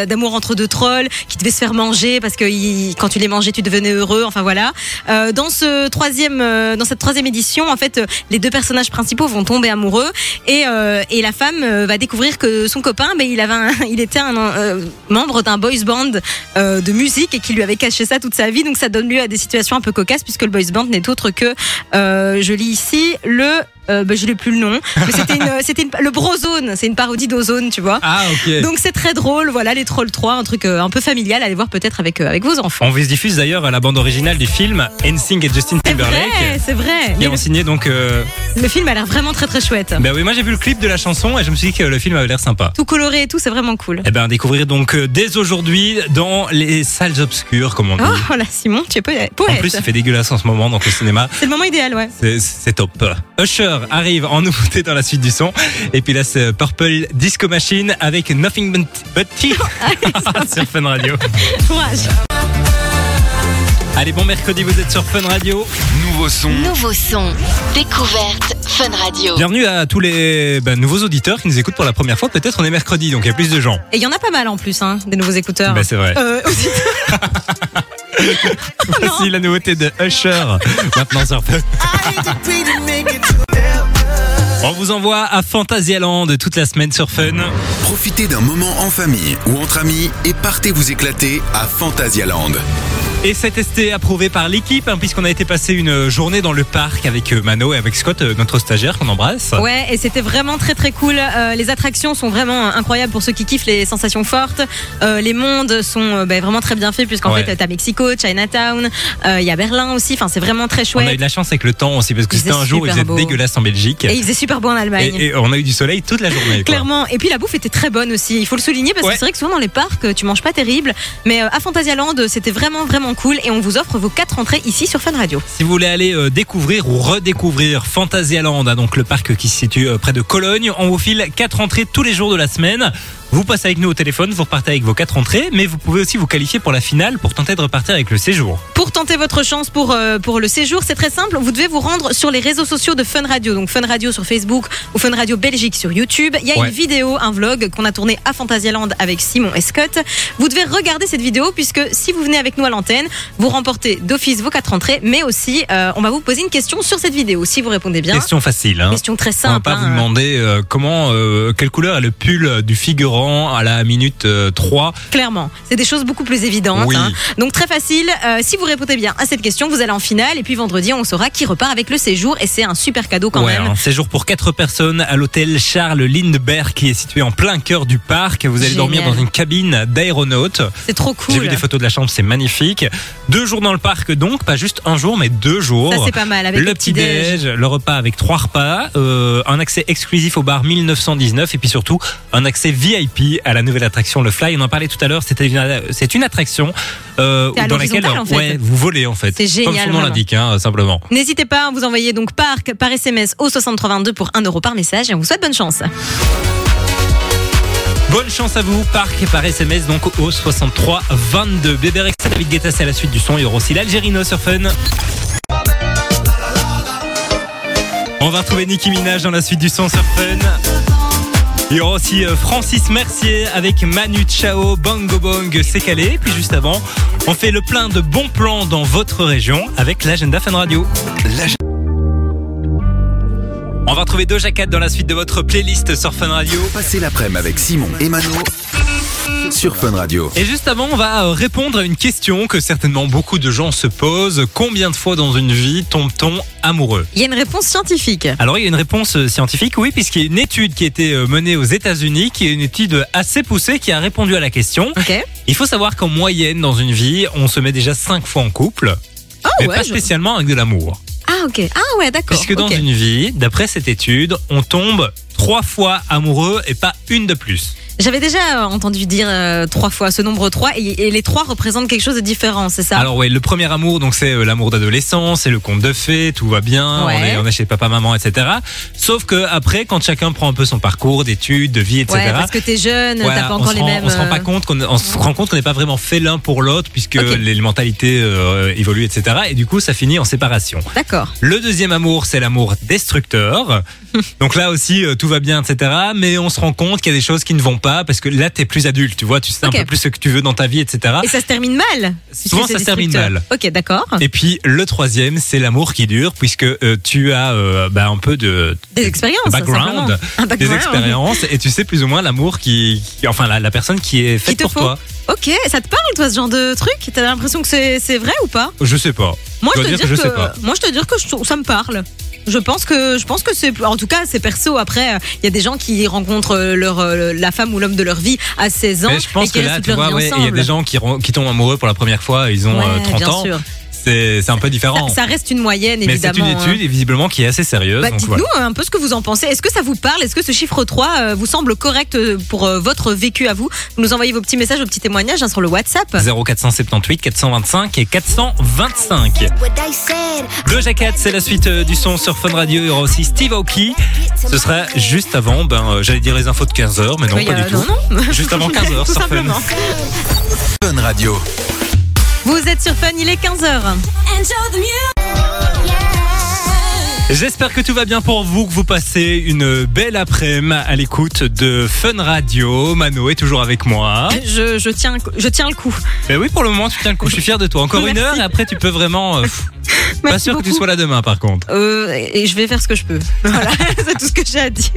d'amour entre deux trolls qui devaient se faire manger parce que quand tu les mangeais, tu devenais heureux. Enfin voilà. Euh, dans ce troisième, dans cette troisième édition, en fait, les deux personnages principaux vont tomber amoureux et et la femme va découvrir que son copain, ben il avait, un- il était un euh, membre d'un boys band euh, de musique et qui lui avait caché ça toute sa vie. Donc ça donne lieu à des situations un peu cocasses puisque le boys band n'est autre que, euh, je lis ici le euh, ben, je l'ai plus le nom, mais c'était une, c'était une- le Brozone, c'est une parodie d'Ozone, tu vois. Ah ok. Donc c'est très drôle, voilà les Trolls 3, un truc euh, un peu familial, allez voir peut-être avec, euh, avec vos enfants. On vous diffuse d'ailleurs la bande originale du film NSYNC et Justin C'est Timberlake. vrai, c'est vrai. Qui ont signé donc. euh, le, film a l'air vraiment très très chouette. Ben oui, moi j'ai vu le clip de la chanson et je me suis dit que le film avait l'air sympa. Tout coloré et tout, c'est vraiment cool. Eh ben, découvrir donc dès aujourd'hui dans les salles obscures, comme on dit. Oh, voilà, Simon, tu es poète. en plus, il fait dégueulasse en ce moment dans le cinéma. C'est le moment idéal, ouais. C'est- C'est top. Usher arrive en nouveauté dans la suite du son. Et puis là, c'est Purple Disco Machine avec Nothing But But Tea sur Fun Radio. Courage. Allez, bon mercredi, vous êtes sur Fun Radio. Nouveau son. Nouveau son. Découverte Fun Radio. Bienvenue à tous les ben, nouveaux auditeurs qui nous écoutent pour la première fois. Peut-être on est mercredi, donc il y a plus de gens. Et il y en a pas mal en plus, hein, des nouveaux écouteurs. Ben, c'est vrai. Euh, Voici la nouveauté de Usher. Maintenant sur Fun. On vous envoie à Fantasyland toute la semaine sur Fun. Profitez d'un moment en famille ou entre amis et partez vous éclater à Phantasialand. Et c'est testé, approuvé par l'équipe, hein, puisqu'on a été passer une journée dans le parc avec euh, Mano et avec Scott, euh, notre stagiaire qu'on embrasse. Ouais, et c'était vraiment très très cool. Euh, les attractions sont vraiment incroyables pour ceux qui kiffent les sensations fortes. Euh, les mondes sont ben, vraiment très bien faits puisqu'en Ouais. fait t'as Mexico, Chinatown, euh, il y a Berlin aussi. Enfin c'est vraiment très On a eu chouette. de la chance avec le temps aussi, parce que c'était un jour où il faisait beau. dégueulasse en Belgique. Et il faisait super beau en Allemagne. Et, et on a eu du soleil toute la journée. quoi. Clairement. Et puis la bouffe était très bonne aussi. Il faut le souligner parce Ouais. que c'est vrai que souvent dans les parcs, tu manges pas terrible. Mais à Phantasialand, c'était vraiment vraiment cool. Et on vous offre vos quatre entrées ici sur Fun Radio. Si vous voulez aller euh, découvrir ou redécouvrir Fantasyland, hein, donc le parc qui se situe euh, près de Cologne, on vous file quatre entrées tous les jours de la semaine. Vous passez avec nous au téléphone, vous repartez avec vos quatre entrées, mais vous pouvez aussi vous qualifier pour la finale pour tenter de repartir avec le séjour. Pour tenter votre chance pour, euh, pour le séjour, c'est très simple. Vous devez vous rendre sur les réseaux sociaux de Fun Radio. Donc Fun Radio sur Facebook ou Fun Radio Belgique sur YouTube. Il y a Ouais. une vidéo, un vlog qu'on a tourné à Phantasialand avec Simon et Scott. Vous devez regarder cette vidéo puisque si vous venez avec nous à l'antenne, vous remportez d'office vos quatre entrées. Mais aussi, euh, on va vous poser une question sur cette vidéo. Si vous répondez bien, Question facile. Hein. question très On va simple. pas hein. vous demander euh, comment, quelle couleur est le pull du à la minute euh, 3. Clairement, c'est des choses beaucoup plus évidentes. Oui. hein. Donc très facile. Euh, si vous répondez bien à cette question, vous allez en finale. Et puis vendredi, on saura qui repart avec le séjour. Et c'est un super cadeau quand Ouais, même. un séjour pour quatre personnes à l'hôtel Charles Lindbergh qui est situé en plein cœur du parc. Vous allez Génial. dormir dans une cabine d'aéronaute. C'est trop cool. J'ai vu des photos de la chambre, c'est magnifique. Deux jours dans le parc donc, pas juste un jour, mais deux jours. Ça c'est pas mal avec le petit déj, le repas avec trois repas, euh, un accès exclusif au bar 1919 et puis surtout un accès VIP à la nouvelle attraction le Fly. On en parlait tout à l'heure. C'était une, c'est une attraction euh, à dans laquelle en fait. ouais, vous volez en fait. C'est génial, Comme son nom l'indique, hein, simplement. N'hésitez pas, vous envoyez donc parc par SMS au 6322 pour 1 euro par message et on vous souhaite bonne chance. Bonne chance à vous, parc par SMS donc au 63 22. Bébé Rex, David Guetta, c'est à la suite du son. Il y aura aussi l'Algérino sur Fun. On va retrouver Nicki Minaj dans la suite du son sur Fun. Il y aura aussi euh, Francis Mercier avec Manu Chao, Bongo Bong, c'est calé. Puis juste avant, on fait le plein de bons plans dans votre région avec l'agenda Fun Radio. On va retrouver Doja Cat dans la suite de votre playlist sur Fun Radio. Passez l'après-midi avec Simon et Mano sur Fun Radio. Et juste avant, on va euh, répondre à une question que certainement beaucoup de gens se posent. Combien de fois dans une vie tombe-t-on amoureux? Il y a une réponse scientifique. Alors il y a une réponse euh, scientifique, oui, puisqu'il y a une étude qui a été euh, menée aux États-Unis, qui est une étude assez poussée, qui a répondu à la question. Ok. Il faut savoir qu'en moyenne, dans une vie, on se met déjà cinq fois en couple, Ah mais ouais. pas je- spécialement avec de l'amour. Ah ok. Ah ouais, d'accord. Puisque dans une vie, d'après cette étude, on tombe trois fois amoureux et pas une de plus. J'avais déjà euh, entendu dire euh, trois fois ce nombre 3 et, et les trois représentent quelque chose de différent, c'est ça? Alors ouais, le premier amour, donc c'est euh, l'amour d'adolescence, c'est le conte de fées, tout va bien, Ouais. on, est, on est chez papa, maman, etc. Sauf que après, quand chacun prend un peu son parcours d'études, de vie, etc. Ouais, parce que t'es jeune, voilà, t'as pas encore les rend- mêmes. on se rend pas compte qu'on on se rend compte qu'on n'est pas vraiment fait l'un pour l'autre puisque les mentalités euh, évoluent, etc. Et du coup, ça finit en séparation. D'accord. Le deuxième amour, c'est l'amour destructeur. Donc là aussi, euh, tout va bien, etc. Mais on se rend compte qu'il y a des choses qui ne vont pas parce que là, t'es plus adulte, tu vois, tu sais un peu plus ce que tu veux dans ta vie, etc. Et ça se termine mal Souvent, ça se termine mal. Ok, d'accord. Et puis le troisième, c'est l'amour qui dure, puisque euh, tu as euh, bah, un peu de Des expériences. background, des expériences, et tu sais plus ou moins l'amour qui, qui- enfin la, la personne qui est Qui faite te pour faut. toi. Ok, ça te parle toi ce genre de truc? T'as l'impression que c'est vrai ou pas? Je sais pas. Moi Je te dire dire que je sais pas. moi je te dire que je ça me parle. Je pense que je pense que c'est en tout cas c'est perso après euh, il y a des gens qui rencontrent euh, leur euh, la femme ou l'homme de leur vie à 16 ans Mais je pense et que là, tu vois, ouais, il y a des gens qui, tombent amoureux pour la première fois, ils ont Ouais, euh, 30 bien ans. sûr. C'est un peu différent. Ça, ça reste une moyenne Mais c'est évidemment. une hein. étude, et visiblement, qui est assez sérieuse. Bah, Dites-nous voilà. un peu ce que vous en pensez. Est-ce que ça vous parle? Est-ce que ce chiffre 3 euh, vous semble correct euh, pour euh, votre vécu à vous? Vous nous envoyez vos petits messages, vos petits témoignages hein, sur le WhatsApp. 0478 425 et 425. Doja Cat, c'est la suite euh, du son sur Fun Radio. Il y aura aussi Steve Aoki. Ce sera juste avant, ben, euh, j'allais dire les infos de 15h, mais non, Oui, pas euh, du tout. non, non. Juste avant 15 heures Tout sur Fun. simplement. Fun Radio. Vous êtes sur Fun, il est 15h. J'espère que tout va bien pour vous, que vous passez une belle après-midi à l'écoute de Fun Radio. Mano est toujours avec moi. Je, je, tiens, je tiens le coup. Mais oui, pour le moment, tu tiens le coup. Je suis fier de toi. Encore une heure et après, tu peux vraiment. euh, pas sûr que tu sois là demain, par contre. Euh, et je vais faire ce que je peux. Voilà, c'est tout ce que j'ai à dire.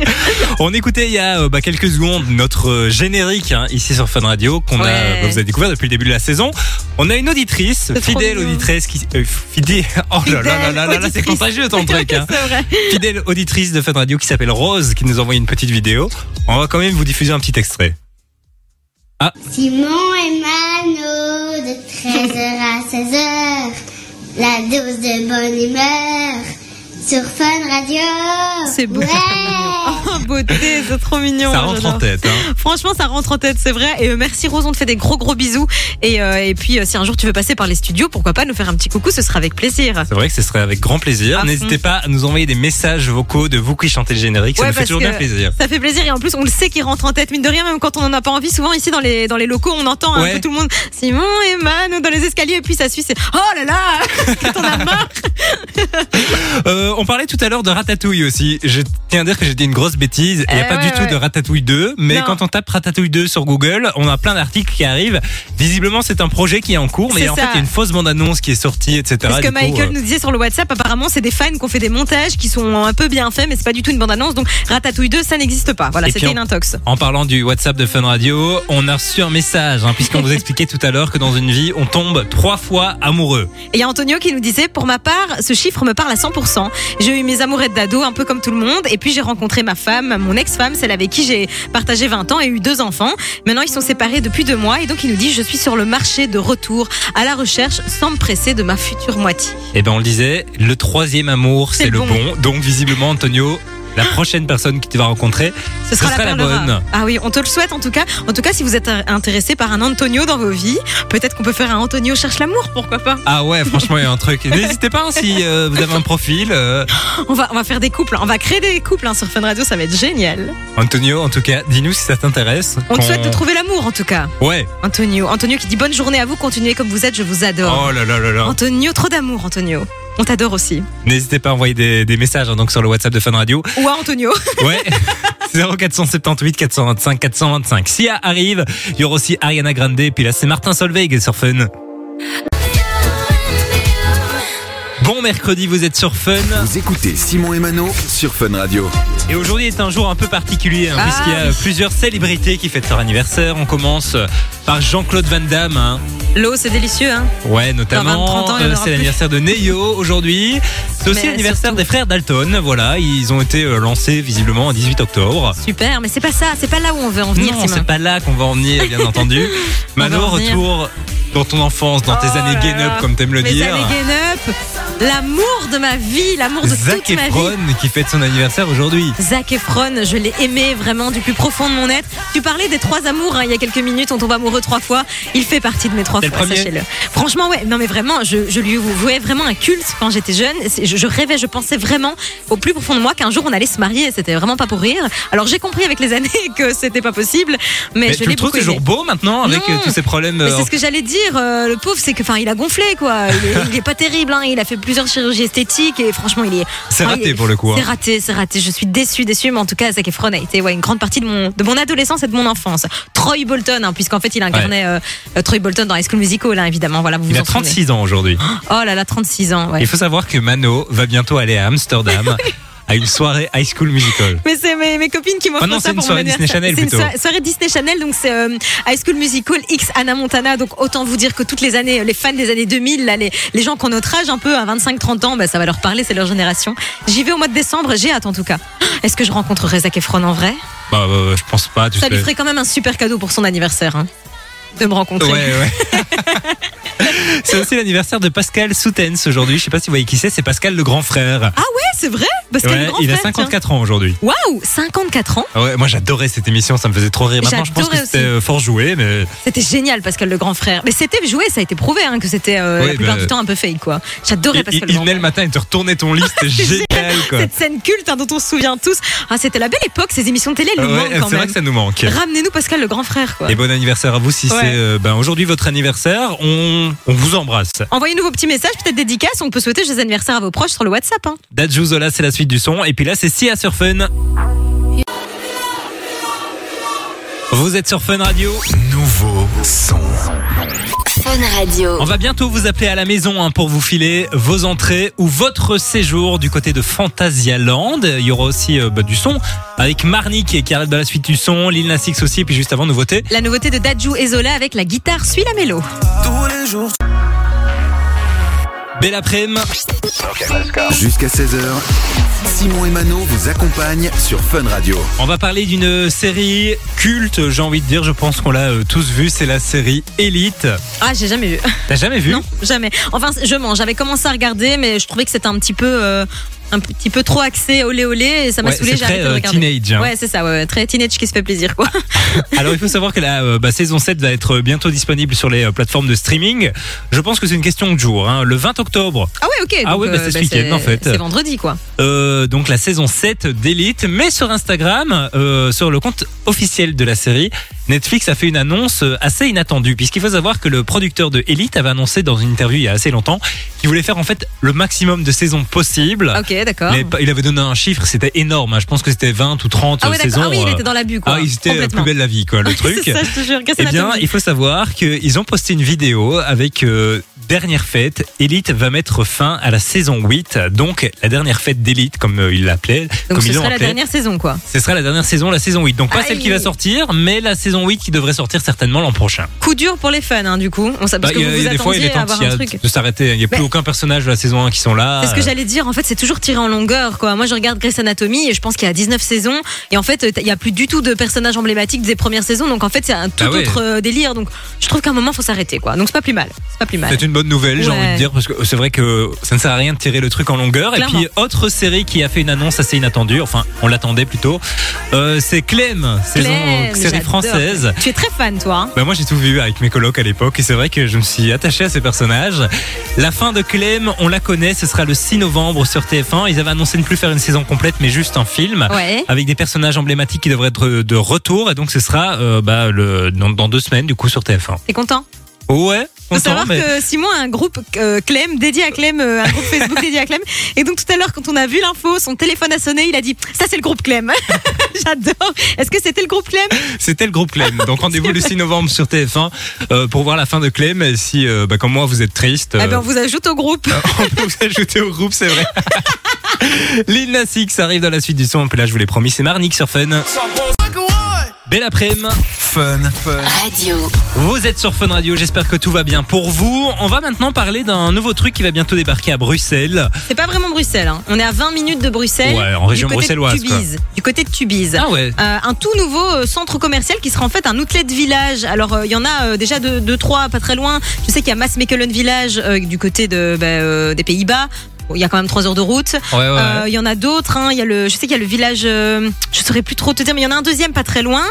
On écoutait il y a euh, bah, quelques secondes notre euh, générique hein, ici sur Fun Radio qu'on a, bah, vous avez découvert depuis le début de la saison. On a une auditrice, fidèle auditrice qui euh, fidèle. Oh là là là là là, là, c'est auditrice. contagieux ton truc. Hein. c'est vrai. Fidèle auditrice de Fun Radio qui s'appelle Rose qui nous a envoyé une petite vidéo. On va quand même vous diffuser un petit extrait. Simon et Mano de 13h à 16h. La dose de bonne humeur sur Fun Radio. C'est beau. Ouais. Oh, beauté, c'est trop mignon. Ça rentre en tête. Hein. Franchement, ça rentre en tête, c'est vrai. Et euh, merci Rose, on te fait des gros gros bisous. Et, euh, et puis, euh, si un jour tu veux passer par les studios, pourquoi pas nous faire un petit coucou, ce sera avec plaisir. C'est vrai que ce serait avec grand plaisir. À N'hésitez fond. pas à nous envoyer des messages vocaux de vous qui chantez le générique. Ça Ouais, nous fait toujours bien plaisir. Ça fait plaisir et en plus on le sait qu'il rentre en tête mine de rien même quand on en a pas envie souvent ici dans les dans les locaux on entend un peu tout le monde Simon et Manu dans les escaliers et puis ça suit c'est oh là là quand on a marre? Euh, on parlait tout à l'heure de Ratatouille aussi. Je tiens à dire que j'ai dit une grosse bêtise. Il n'y a Eh pas ouais, du tout de Ratatouille 2, mais Non. quand on tape Ratatouille 2 sur Google, on a plein d'articles qui arrivent. Visiblement, c'est un projet qui est en cours, mais en fait, il y a une fausse bande-annonce qui est sortie, etc. parce que coup, Michael euh, nous disait sur le WhatsApp apparemment c'est des fans qui ont fait des montages qui sont un peu bien faits mais c'est pas du tout une bande annonce donc Ratatouille 2 ça n'existe pas voilà c'était une intox En parlant du WhatsApp de Fun Radio, on a reçu un message, hein, puisqu'on vous expliquait tout à l'heure que dans une vie, on tombe trois fois amoureux. Et il y a Antonio qui nous disait, pour ma part, ce chiffre me parle à 100%. J'ai eu mes amourettes d'ado, un peu comme tout le monde. Et puis j'ai rencontré ma femme, mon ex-femme, celle avec qui j'ai partagé 20 ans et eu deux enfants. Maintenant, ils sont séparés depuis deux mois. Et donc, il nous dit, je suis sur le marché de retour à la recherche sans me presser de ma future moitié. Et ben, on le disait, le troisième amour, c'est C'est le bon. bon. Donc, visiblement, Antonio, la prochaine personne que tu vas rencontrer, Ce sera, sera la bonne. Ah oui, on te le souhaite en tout cas. En tout cas, si vous êtes intéressé par un Antonio dans vos vies, peut-être qu'on peut faire un Antonio cherche l'amour, pourquoi pas Ah ouais, franchement, il y a un truc. N'hésitez pas hein, si euh, vous avez un profil. euh, on va, on va faire des couples, on va créer des couples hein, sur Fun Radio, ça va être génial. Antonio, en tout cas, dis-nous si ça t'intéresse. On te souhaite de trouver l'amour en tout cas. Ouais. Antonio, Antonio qui dit bonne journée à vous, continuez comme vous êtes, je vous adore. Oh là là là là. Antonio, trop d'amour, Antonio. On t'adore aussi. N'hésitez pas à envoyer des, des messages hein, donc sur le WhatsApp de Fun Radio. Ou à Antonio. Ouais. 0478 425 425. Sia arrive, il y aura aussi Ariana Grande, puis là c'est Martin Solveig sur Fun. Bon mercredi, vous êtes sur Fun. Vous écoutez Simon et Mano sur Fun Radio. Et aujourd'hui est un jour un peu particulier, hein, Ah puisqu'il y a plusieurs célébrités qui fêtent leur anniversaire. On commence par Jean-Claude Van Damme. hein. L'eau, c'est délicieux, hein. Ouais, notamment. 20, 30 ans, il y en euh, c'est l'anniversaire de Neyo aujourd'hui. C'est aussi l'anniversaire des frères Dalton. Voilà, ils ont été euh, lancés visiblement le 18 octobre. Super, mais c'est pas ça, c'est pas là où on veut en venir, non, c'est pas là qu'on va en venir, bien entendu. Mano, retour dans ton enfance, dans tes Oh années là gain up, là. comme t'aimes le Mes dire. années gain up, l'amour de ma vie, l'amour de Zac toute ma vie. Efron qui fête son anniversaire aujourd'hui. Zac Efron, je l'ai aimé vraiment du plus profond de mon être. Tu parlais des trois amours hein, il y a quelques minutes, on tombe amoureux trois fois. Il fait partie de mes trois fois, sachez-le. Franchement, ouais, non mais vraiment, je, je lui vouais vraiment un culte quand j'étais jeune. Je, je rêvais, je pensais vraiment au plus profond de moi qu'un jour on allait se marier. C'était vraiment pas pour rire. Alors j'ai compris avec les années que c'était pas possible, mais, Mais je tu l'ai beaucoup toujours aimé. beau maintenant avec Non. euh, tous ces problèmes euh, c'est ce que j'allais dire, euh, le pauvre, c'est que, enfin, il a gonflé, quoi. Il est, il est pas terrible, hein. Il a fait plusieurs chirurgies esthétiques et franchement, il est. C'est enfin, raté est- pour le coup, hein. C'est raté, c'est raté. Je suis déçue, déçue, mais en tout cas, Zac Efron a été ouais, une grande partie de mon, de mon adolescence et de mon enfance. Troy Bolton, hein, puisqu'en fait, il incarnait euh, euh, Troy Bolton dans High School Musical, hein, évidemment. Voilà, vous Il vous a en souvenez. 36 ans aujourd'hui. Oh là là, 36 ans, ouais. Il faut savoir que Mano va bientôt aller à Amsterdam à une soirée High School Musical. Mais c'est mes, mes copines qui m'offrent Ah ça c'est une pour mon soirée Disney anniversaire. Channel C'est une plutôt. soirée, soirée Disney Channel, donc c'est euh, High School Musical X Anna Montana. Donc autant vous dire que toutes les années, les fans des années 2000, là, les, les gens qui ont notre âge, un peu à 25-30 ans, bah, ça va leur parler, c'est leur génération. J'y vais au mois de décembre, j'ai hâte en tout cas. Est-ce que je rencontrerai Zac Efron en vrai? Bah, euh, je pense pas, tu Ça lui ferait quand même un super cadeau pour son anniversaire. hein, de me rencontrer. Ouais, ouais. c'est aussi l'anniversaire de Pascal Soutens aujourd'hui. Je sais pas si vous voyez qui c'est, c'est Pascal le grand frère. Ah ouais, c'est vrai Parce Ouais, il a 54 ans aujourd'hui. Waouh, 54 ans Ah Ouais, moi j'adorais cette émission, ça me faisait trop rire. Maintenant je pense que c'était euh, fort joué, mais C'était génial, Pascal le grand frère. Mais c'était joué, ça a été prouvé hein, que c'était euh, Oui, la plupart bah, du temps un peu fake, quoi. J'adorais il, Pascal il, le il grand venait le frère. matin et te retournait ton lit, c'était génial quoi. Cette scène culte hein, dont on se souvient tous. Ah, c'était la belle époque, ces émissions de télé, elles nous Ouais, c'est vrai que ça nous manque. Ramenez-nous Pascal le grand frère, quoi. Et bon anniversaire à vous si c'est euh, ben, aujourd'hui votre anniversaire. On, on vous embrasse. Envoyez-nous vos petits messages, peut-être dédicaces. On peut souhaiter joyeux anniversaire à vos proches sur le WhatsApp. Hein. Zola, c'est la suite du son. Et puis là, c'est Sia sur Fun. Vous êtes sur Fun Radio. Nouveau son. Fun Radio. On va bientôt vous appeler à la maison hein, pour vous filer vos entrées ou votre séjour du côté de Phantasialand. Il y aura aussi euh, bah, du son avec Marnie qui est qui arrive dans la suite du son, Lil Nas X aussi, et puis juste avant nouveauté. La nouveauté de Dadju et Zola avec la guitare suit la mélo. Belle après-midi. Jusqu'à 16h, Simon et Mano vous accompagnent sur Fun Radio. On va parler d'une série culte, j'ai envie de dire, je pense qu'on l'a euh, tous vu, c'est la série Elite. Ah, j'ai jamais vu. T'as jamais vu? Non, jamais. Enfin, je mange. J'avais commencé à regarder, mais je trouvais que c'était un petit peu. euh, un petit peu trop axé olé olé et ça m'a Ouais, saoulé. J'ai arrêté de euh, regarder. teenage. hein. Ouais, c'est ça, ouais, très teenage qui se fait plaisir, quoi. Alors il faut savoir que la euh, bah, saison 7 va être bientôt disponible sur les euh, plateformes de streaming. Je pense que c'est une question de jour. hein. Le 20 octobre, Ah ouais, ok. Ah donc, ouais, bah, euh, c'est ce week-end, en fait. C'est vendredi, quoi. euh, donc la saison 7 d'Elite. Mais sur Instagram, euh, sur le compte officiel de la série, Netflix a fait une annonce euh, assez inattendue. Puisqu'il faut savoir que le producteur de Elite avait annoncé dans une interview il y a assez longtemps qu'il voulait faire en fait le maximum de saisons possibles. Ok, d'accord. Mais il avait donné un chiffre, c'était énorme. hein. Je pense que c'était 20 ou 30 Ah saisons. Ah oui, il euh, était dans l'abus, quoi. ah, euh, Complètement. plus belle la vie, quoi, le truc. ça, je te jure. Eh bien, il faut savoir qu'ils ont posté une vidéo avec euh, dernière fête. Elite va mettre fin à la saison 8, donc la dernière fête d'Elite, comme euh, ils l'appelaient. Donc comme ce ils sera la dernière saison, quoi. Ce sera la dernière saison, la saison 8. Donc pas Aïe. celle qui va sortir, mais la saison 8 qui devrait sortir certainement l'an prochain. Coup dur pour les fans, hein, du coup. On sait Bah, que il y a, vous il des fois, il est temps y a de s'arrêter. Il n'y a plus aucun personnage de la saison 1 qui sont là. C'est ce que j'allais dire. En fait, c'est toujours tiré en longueur, quoi. Moi, je regarde Grey's Anatomy et je pense qu'il y a 19 saisons. Et en fait, il y a plus du tout de personnages emblématiques des premières saisons. Donc, en fait, c'est un tout Ah ouais. autre euh, délire. Donc, je trouve qu'à un moment, faut s'arrêter, quoi. Donc, c'est pas plus mal. C'est pas plus mal. C'est une bonne nouvelle, j'ai envie de dire, parce que c'est vrai que ça ne sert à rien de tirer le truc en longueur. Clairement. Et puis, autre série qui a fait une annonce assez inattendue, enfin, on l'attendait plutôt, euh, c'est Clem, saison série j'adore. Française. Tu es très fan, toi. hein. Bah moi j'ai tout vu avec mes colocs à l'époque et c'est vrai que je me suis attaché à ces personnages. La fin de Clem, on la connaît, ce sera le 6 novembre sur TF1. Ils avaient annoncé ne plus faire une saison complète mais juste un film Ouais. avec des personnages emblématiques qui devraient être de retour et donc ce sera euh, bah, le, dans, dans deux semaines du coup sur TF1. T'es content? Ouais, Faut content, savoir mais que Simon a un groupe euh, Clem dédié à Clem, euh, un groupe Facebook dédié à Clem. Et donc tout à l'heure, quand on a vu l'info, son téléphone a sonné, il a dit ça c'est le groupe Clem. J'adore. Est-ce que c'était le groupe Clem? C'était le groupe Clem. Donc rendez-vous le 6 novembre sur TF1 euh, pour voir la fin de Clem. Et si euh, bah, comme moi vous êtes triste, Eh ben, on vous ajoute au groupe. on peut vous ajouter au groupe, c'est vrai. Lil Nas arrive dans la suite du son. Puis là, je vous l'ai promis, c'est Marnik sur Fun. Belle après-midi. Fun. Radio. Vous êtes sur Fun Radio, j'espère que tout va bien pour vous. On va maintenant parler d'un nouveau truc qui va bientôt débarquer à Bruxelles. C'est pas vraiment Bruxelles. hein. On est à 20 minutes de Bruxelles. Ouais, en région du côté de bruxelloise, quoi. Du côté de Tubize. Ah ouais. Euh, un tout nouveau euh, centre commercial qui sera en fait un outlet de village. Alors euh, il y en a euh, déjà deux, deux, trois, pas très loin. Je sais qu'il y a Maasmechelen Village euh, du côté de, bah, euh, des Pays-Bas. Il y a quand même trois heures de route. Ouais, ouais. Euh, Il y en a d'autres. hein. Il y a le, je sais qu'il y a le village. euh, je saurais plus trop te dire, mais il y en a un deuxième pas très loin.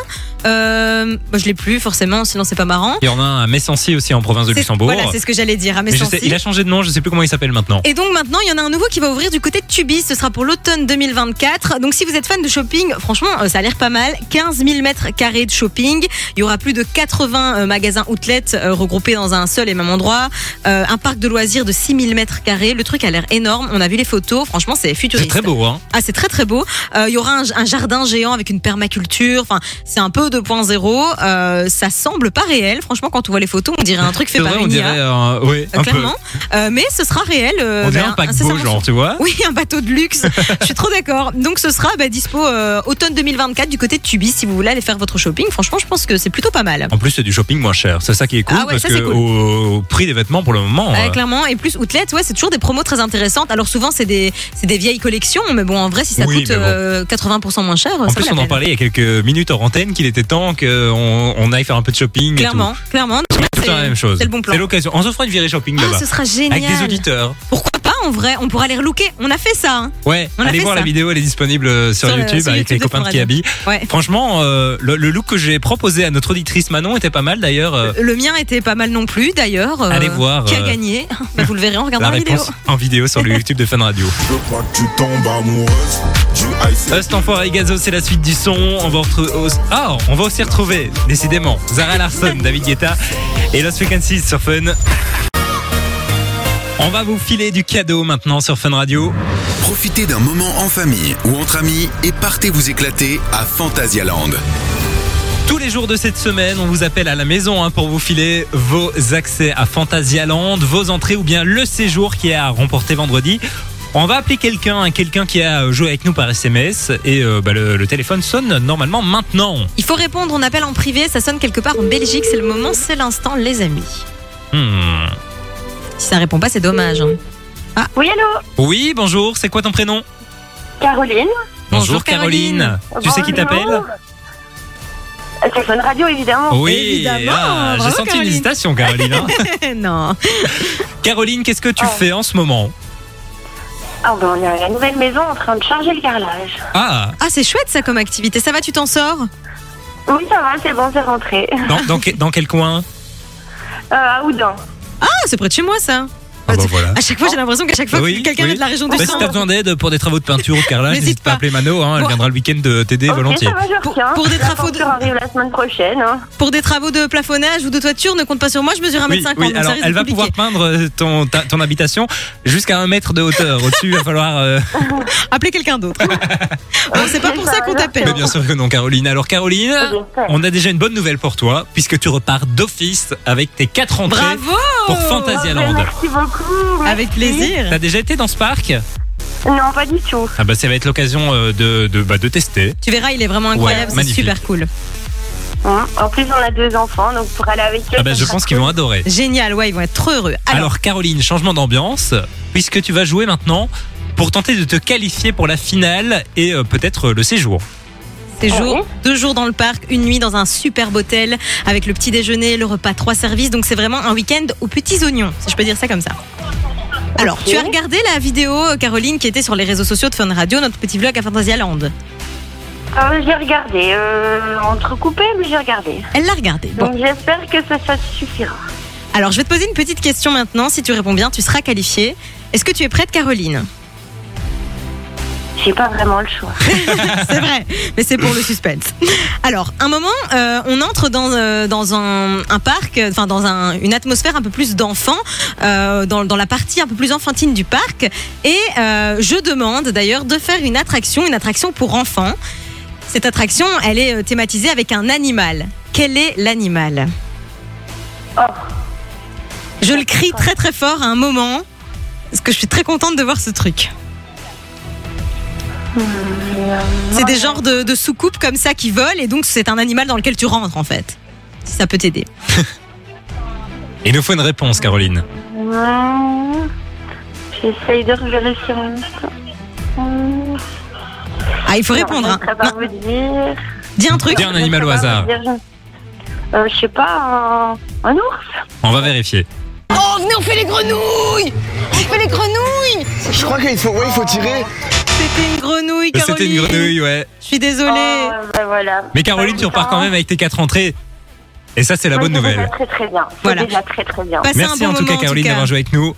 Euh, bah, je l'ai plus forcément, sinon c'est pas marrant. Il y en a un à Messancy aussi en province de C'est- Luxembourg. Voilà, c'est ce que j'allais dire. À Messancy. il a changé de nom, je sais plus comment il s'appelle maintenant. Et donc maintenant, il y en a un nouveau qui va ouvrir du côté de Tubize. Ce sera pour l'automne 2024. Donc si vous êtes fan de shopping, franchement, euh, ça a l'air pas mal. 15 000 mètres carrés de shopping. Il y aura plus de 80 euh, magasins outlets euh, regroupés dans un seul et même endroit. Euh, un parc de loisirs de 6 000 mètres carrés. Le truc a l'air énorme. On a vu les photos. Franchement, c'est C'est futuriste. très beau, hein. Ah, c'est très très beau. Euh, Il y aura un, un jardin géant avec une permaculture. Enfin, c'est un peu 2.0. Euh, ça semble pas réel. Franchement, quand on voit les photos, on dirait un truc fait par une dirait IA. Euh, un peu. clairement. Euh, mais ce sera réel. euh, On dirait un paquebot, genre, tu vois. Oui, un bateau de luxe. Je suis trop d'accord. Donc ce sera bah, dispo euh, automne 2024 du côté de Tubi si vous voulez aller faire votre shopping. Franchement, je pense que c'est plutôt pas mal. En plus, c'est du shopping moins cher. C'est ça qui est cool Ah ouais, parce ça, que cool. au, au prix des vêtements pour le moment. Euh, clairement. Et plus outlet, ouais, c'est toujours des promos très intéressantes. Alors souvent, c'est des, c'est des vieilles collections, mais bon, en vrai, si ça Oui, coûte mais bon. euh, 80% moins cher, En ça plus, on en parlait il y a quelques minutes hors antenne qu'il était temps qu'on on aille faire un peu de shopping. Clairement, clairement. Et tout. C'est la même chose. C'est le bon plan. C'est l'occasion. On se fera une virée shopping Ah, là-bas. ce sera génial. Avec des auditeurs. Pourquoi en vrai On pourra les relooker. On a fait ça. hein. Ouais, On a allez fait voir ça. la vidéo, elle est disponible euh, sur, Sur le- YouTube sur avec YouTube les de copains Fun de Radio. Kiabi. Ouais. Franchement, euh, le, le look que j'ai proposé à notre auditrice Manon était pas mal d'ailleurs. euh, Le mien était pas mal non plus d'ailleurs. Euh, Allez voir, Qui a euh, gagné Bah, Vous le verrez en regardant la la, vidéo. réponse en vidéo sur le YouTube de Fun Radio. Je veux pas que tu tombes amoureuse du et Gazo, c'est la suite du son. On va, retrouver ah, on va aussi retrouver, décidément, Zara Larson, David Guetta et Lost Frequencies sur Fun. On va vous filer du cadeau maintenant sur Fun Radio. Profitez d'un moment en famille ou entre amis et partez vous éclater à Phantasialand. Tous les jours de cette semaine, on vous appelle à la maison hein, pour vous filer vos accès à Phantasialand, vos entrées ou bien le séjour qui est à remporter vendredi. On va appeler quelqu'un, hein, quelqu'un qui a joué avec nous par SMS et euh, bah, le, le téléphone sonne normalement maintenant. Il faut répondre, on appelle en privé, ça sonne quelque part en Belgique, c'est le moment, c'est l'instant, les amis. Hmm. Si ça répond pas, c'est dommage. hein. Oui, allô Oui, bonjour, c'est quoi ton prénom? Caroline Bonjour, Caroline. Tu sais qui t'appelle. Euh, C'est Fun Radio, évidemment. Oui, Évidemment, ah, j'ai senti une Caroline. hésitation Caroline. hein. non. Caroline, qu'est-ce que tu Oh. fais en ce moment? Ah, ben, on est à la nouvelle maison en train de charger le carrelage. Ah, Ah, c'est chouette ça comme activité. Ça va, tu t'en sors? Oui, ça va, c'est bon, c'est rentré. dans, dans, que- dans quel coin? Euh, à Oudin. Ah, c'est près de chez moi ça. Ah bah voilà. À chaque fois, j'ai l'impression qu'à chaque fois Oui, que quelqu'un oui. de la région du Bah, si t'as besoin d'aide pour des travaux de peinture ou de carrelage, N'hésite pas à appeler Mano, hein, elle viendra le week-end de t'aider Ok, volontiers. ça va, je Pour- pour des La travaux de- la semaine prochaine. hein. Pour des travaux de plafonnage ou de toiture, ne compte pas sur moi, je mesure 1m50. Oui, oui, alors elle va pouvoir peindre euh, ton, ta- ton habitation jusqu'à un mètre de hauteur. Au-dessus, il va falloir. euh, Appeler quelqu'un d'autre. bon, c'est pas pour ça qu'on t'appelle. Bien sûr que non, Caroline. Alors, Caroline, on a déjà une bonne nouvelle pour toi, puisque tu repars d'office avec tes quatre entrées Bravo pour Ah, Fantasyland. ben, Merci beaucoup. Avec merci. plaisir. T'as déjà été dans ce parc Non, pas du tout. Ah bah ça va être l'occasion euh, de, de, bah, de tester. Tu verras, il est vraiment incroyable, c'est magnifique. super cool. Hein. En plus, on a deux enfants, donc pour aller avec eux. Ah bah ça je sera pense qu'ils cool. vont adorer. Génial, ouais, ils vont être trop heureux. Alors, Alors Caroline, changement d'ambiance, puisque tu vas jouer maintenant pour tenter de te qualifier pour la finale et euh, peut-être euh, le séjour. Oui. deux jours dans le parc, une nuit dans un superbe hôtel avec le petit déjeuner, le repas, trois services. Donc c'est vraiment un week-end aux petits oignons, si je peux dire ça comme ça. Alors, tu as regardé la vidéo, Caroline, qui était sur les réseaux sociaux de Fun Radio, notre petit vlog à Fantasyland? Euh, j'ai regardé, euh, entrecoupé, mais j'ai regardé. Elle l'a regardé. Bon. Donc j'espère que ça, ça suffira. Alors, je vais te poser une petite question maintenant. Si tu réponds bien, tu seras qualifiée. Est-ce que tu es prête, Caroline? J'ai pas vraiment le choix. C'est vrai, mais c'est pour le suspense. Alors, un moment, euh, on entre dans, euh, dans un, un parc, enfin dans un- une atmosphère un peu plus d'enfants, euh, dans, dans la partie un peu plus enfantine du parc. Et je demande d'ailleurs de faire une attraction, une attraction pour enfants. Cette attraction, elle est thématisée avec un animal. Quel est l'animal? Oh. Je le crie très très fort à un moment, parce que je suis très contente de voir ce truc. C'est des genres de, de soucoupes comme ça qui volent et donc c'est un animal dans lequel tu rentres en fait. Si ça peut t'aider. Il nous faut une réponse Caroline. J'essaye de temps. Hum, Ah, il faut répondre. Hein. ne saurais pas vous dire. Dis un truc. Dis un animal au hasard. Euh, je sais pas, un, un ours On va vérifier. Oh, venez, on fait les grenouilles On fait les grenouilles Je crois qu'il faut, ouais, il faut tirer. C'était une grenouille, Caroline. C'était une grenouille, ouais. Je suis désolée. Oh, bah voilà. Mais Caroline, tu repars quand même avec tes quatre entrées. Et ça, c'est la bonne nouvelle. Très très bien. C'est Voilà. déjà très très bien. Passez Merci un bon en tout moment, cas Caroline d'avoir joué avec nous.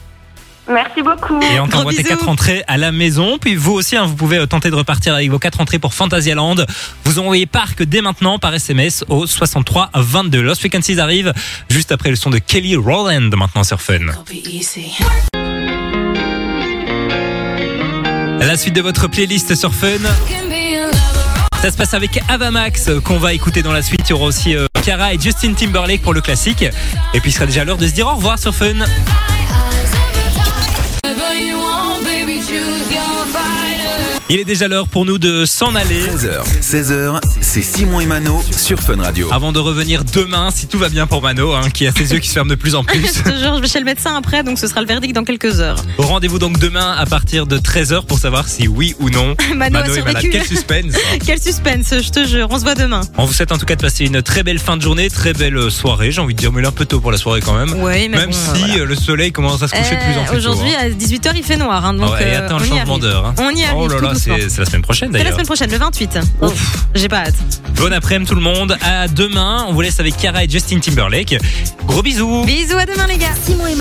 Merci beaucoup. Et on t'envoie tes quatre entrées à la maison. Puis vous aussi, hein, vous pouvez euh, tenter de repartir avec vos quatre entrées pour Fantasyland. Vous envoyez parc dès maintenant par SMS au 63 22. Lost Frequencies arrive juste après le son de Kelly Rowland maintenant sur Fun. La suite de votre playlist sur Fun. Ça se passe avec Avamax euh, qu'on va écouter dans la suite. Il y aura aussi euh, Cara et Justin Timberlake pour le classique. Et puis il sera déjà l'heure de se dire au revoir sur Fun. you want, baby, choose your fighter. Il est déjà l'heure pour nous de s'en aller. 13h, 16h, c'est Simon et Mano sur Fun Radio. Avant de revenir demain, si tout va bien pour Mano, hein, qui a ses yeux qui se ferment de plus en plus. Je te jure, je vais chez le médecin après, donc ce sera le verdict dans quelques heures. Rendez-vous donc demain à partir de 13h pour savoir si oui ou non Mano a est malade. Quel suspense Quel suspense, je te jure. On se voit demain. On vous souhaite en tout cas de passer une très belle fin de journée, très belle soirée, j'ai envie de dire, mais il est un peu tôt pour la soirée quand même. Oui, mais Même bon, si voilà. euh, le soleil commence à se coucher de plus en Euh, plus tôt. Aujourd'hui, hein. à 18h, il fait noir. hein, donc, Ouais, et euh, attends on le y changement d'heure. hein. On y arrive. Oh là là, c'est c'est la semaine prochaine C'est la d'ailleurs. semaine prochaine, le 28. Ouf, J'ai pas hâte. Bon après-midi tout le monde. À demain. On vous laisse avec Cara et Justin Timberlake. Gros bisous. Bisous, à demain les gars. Simon et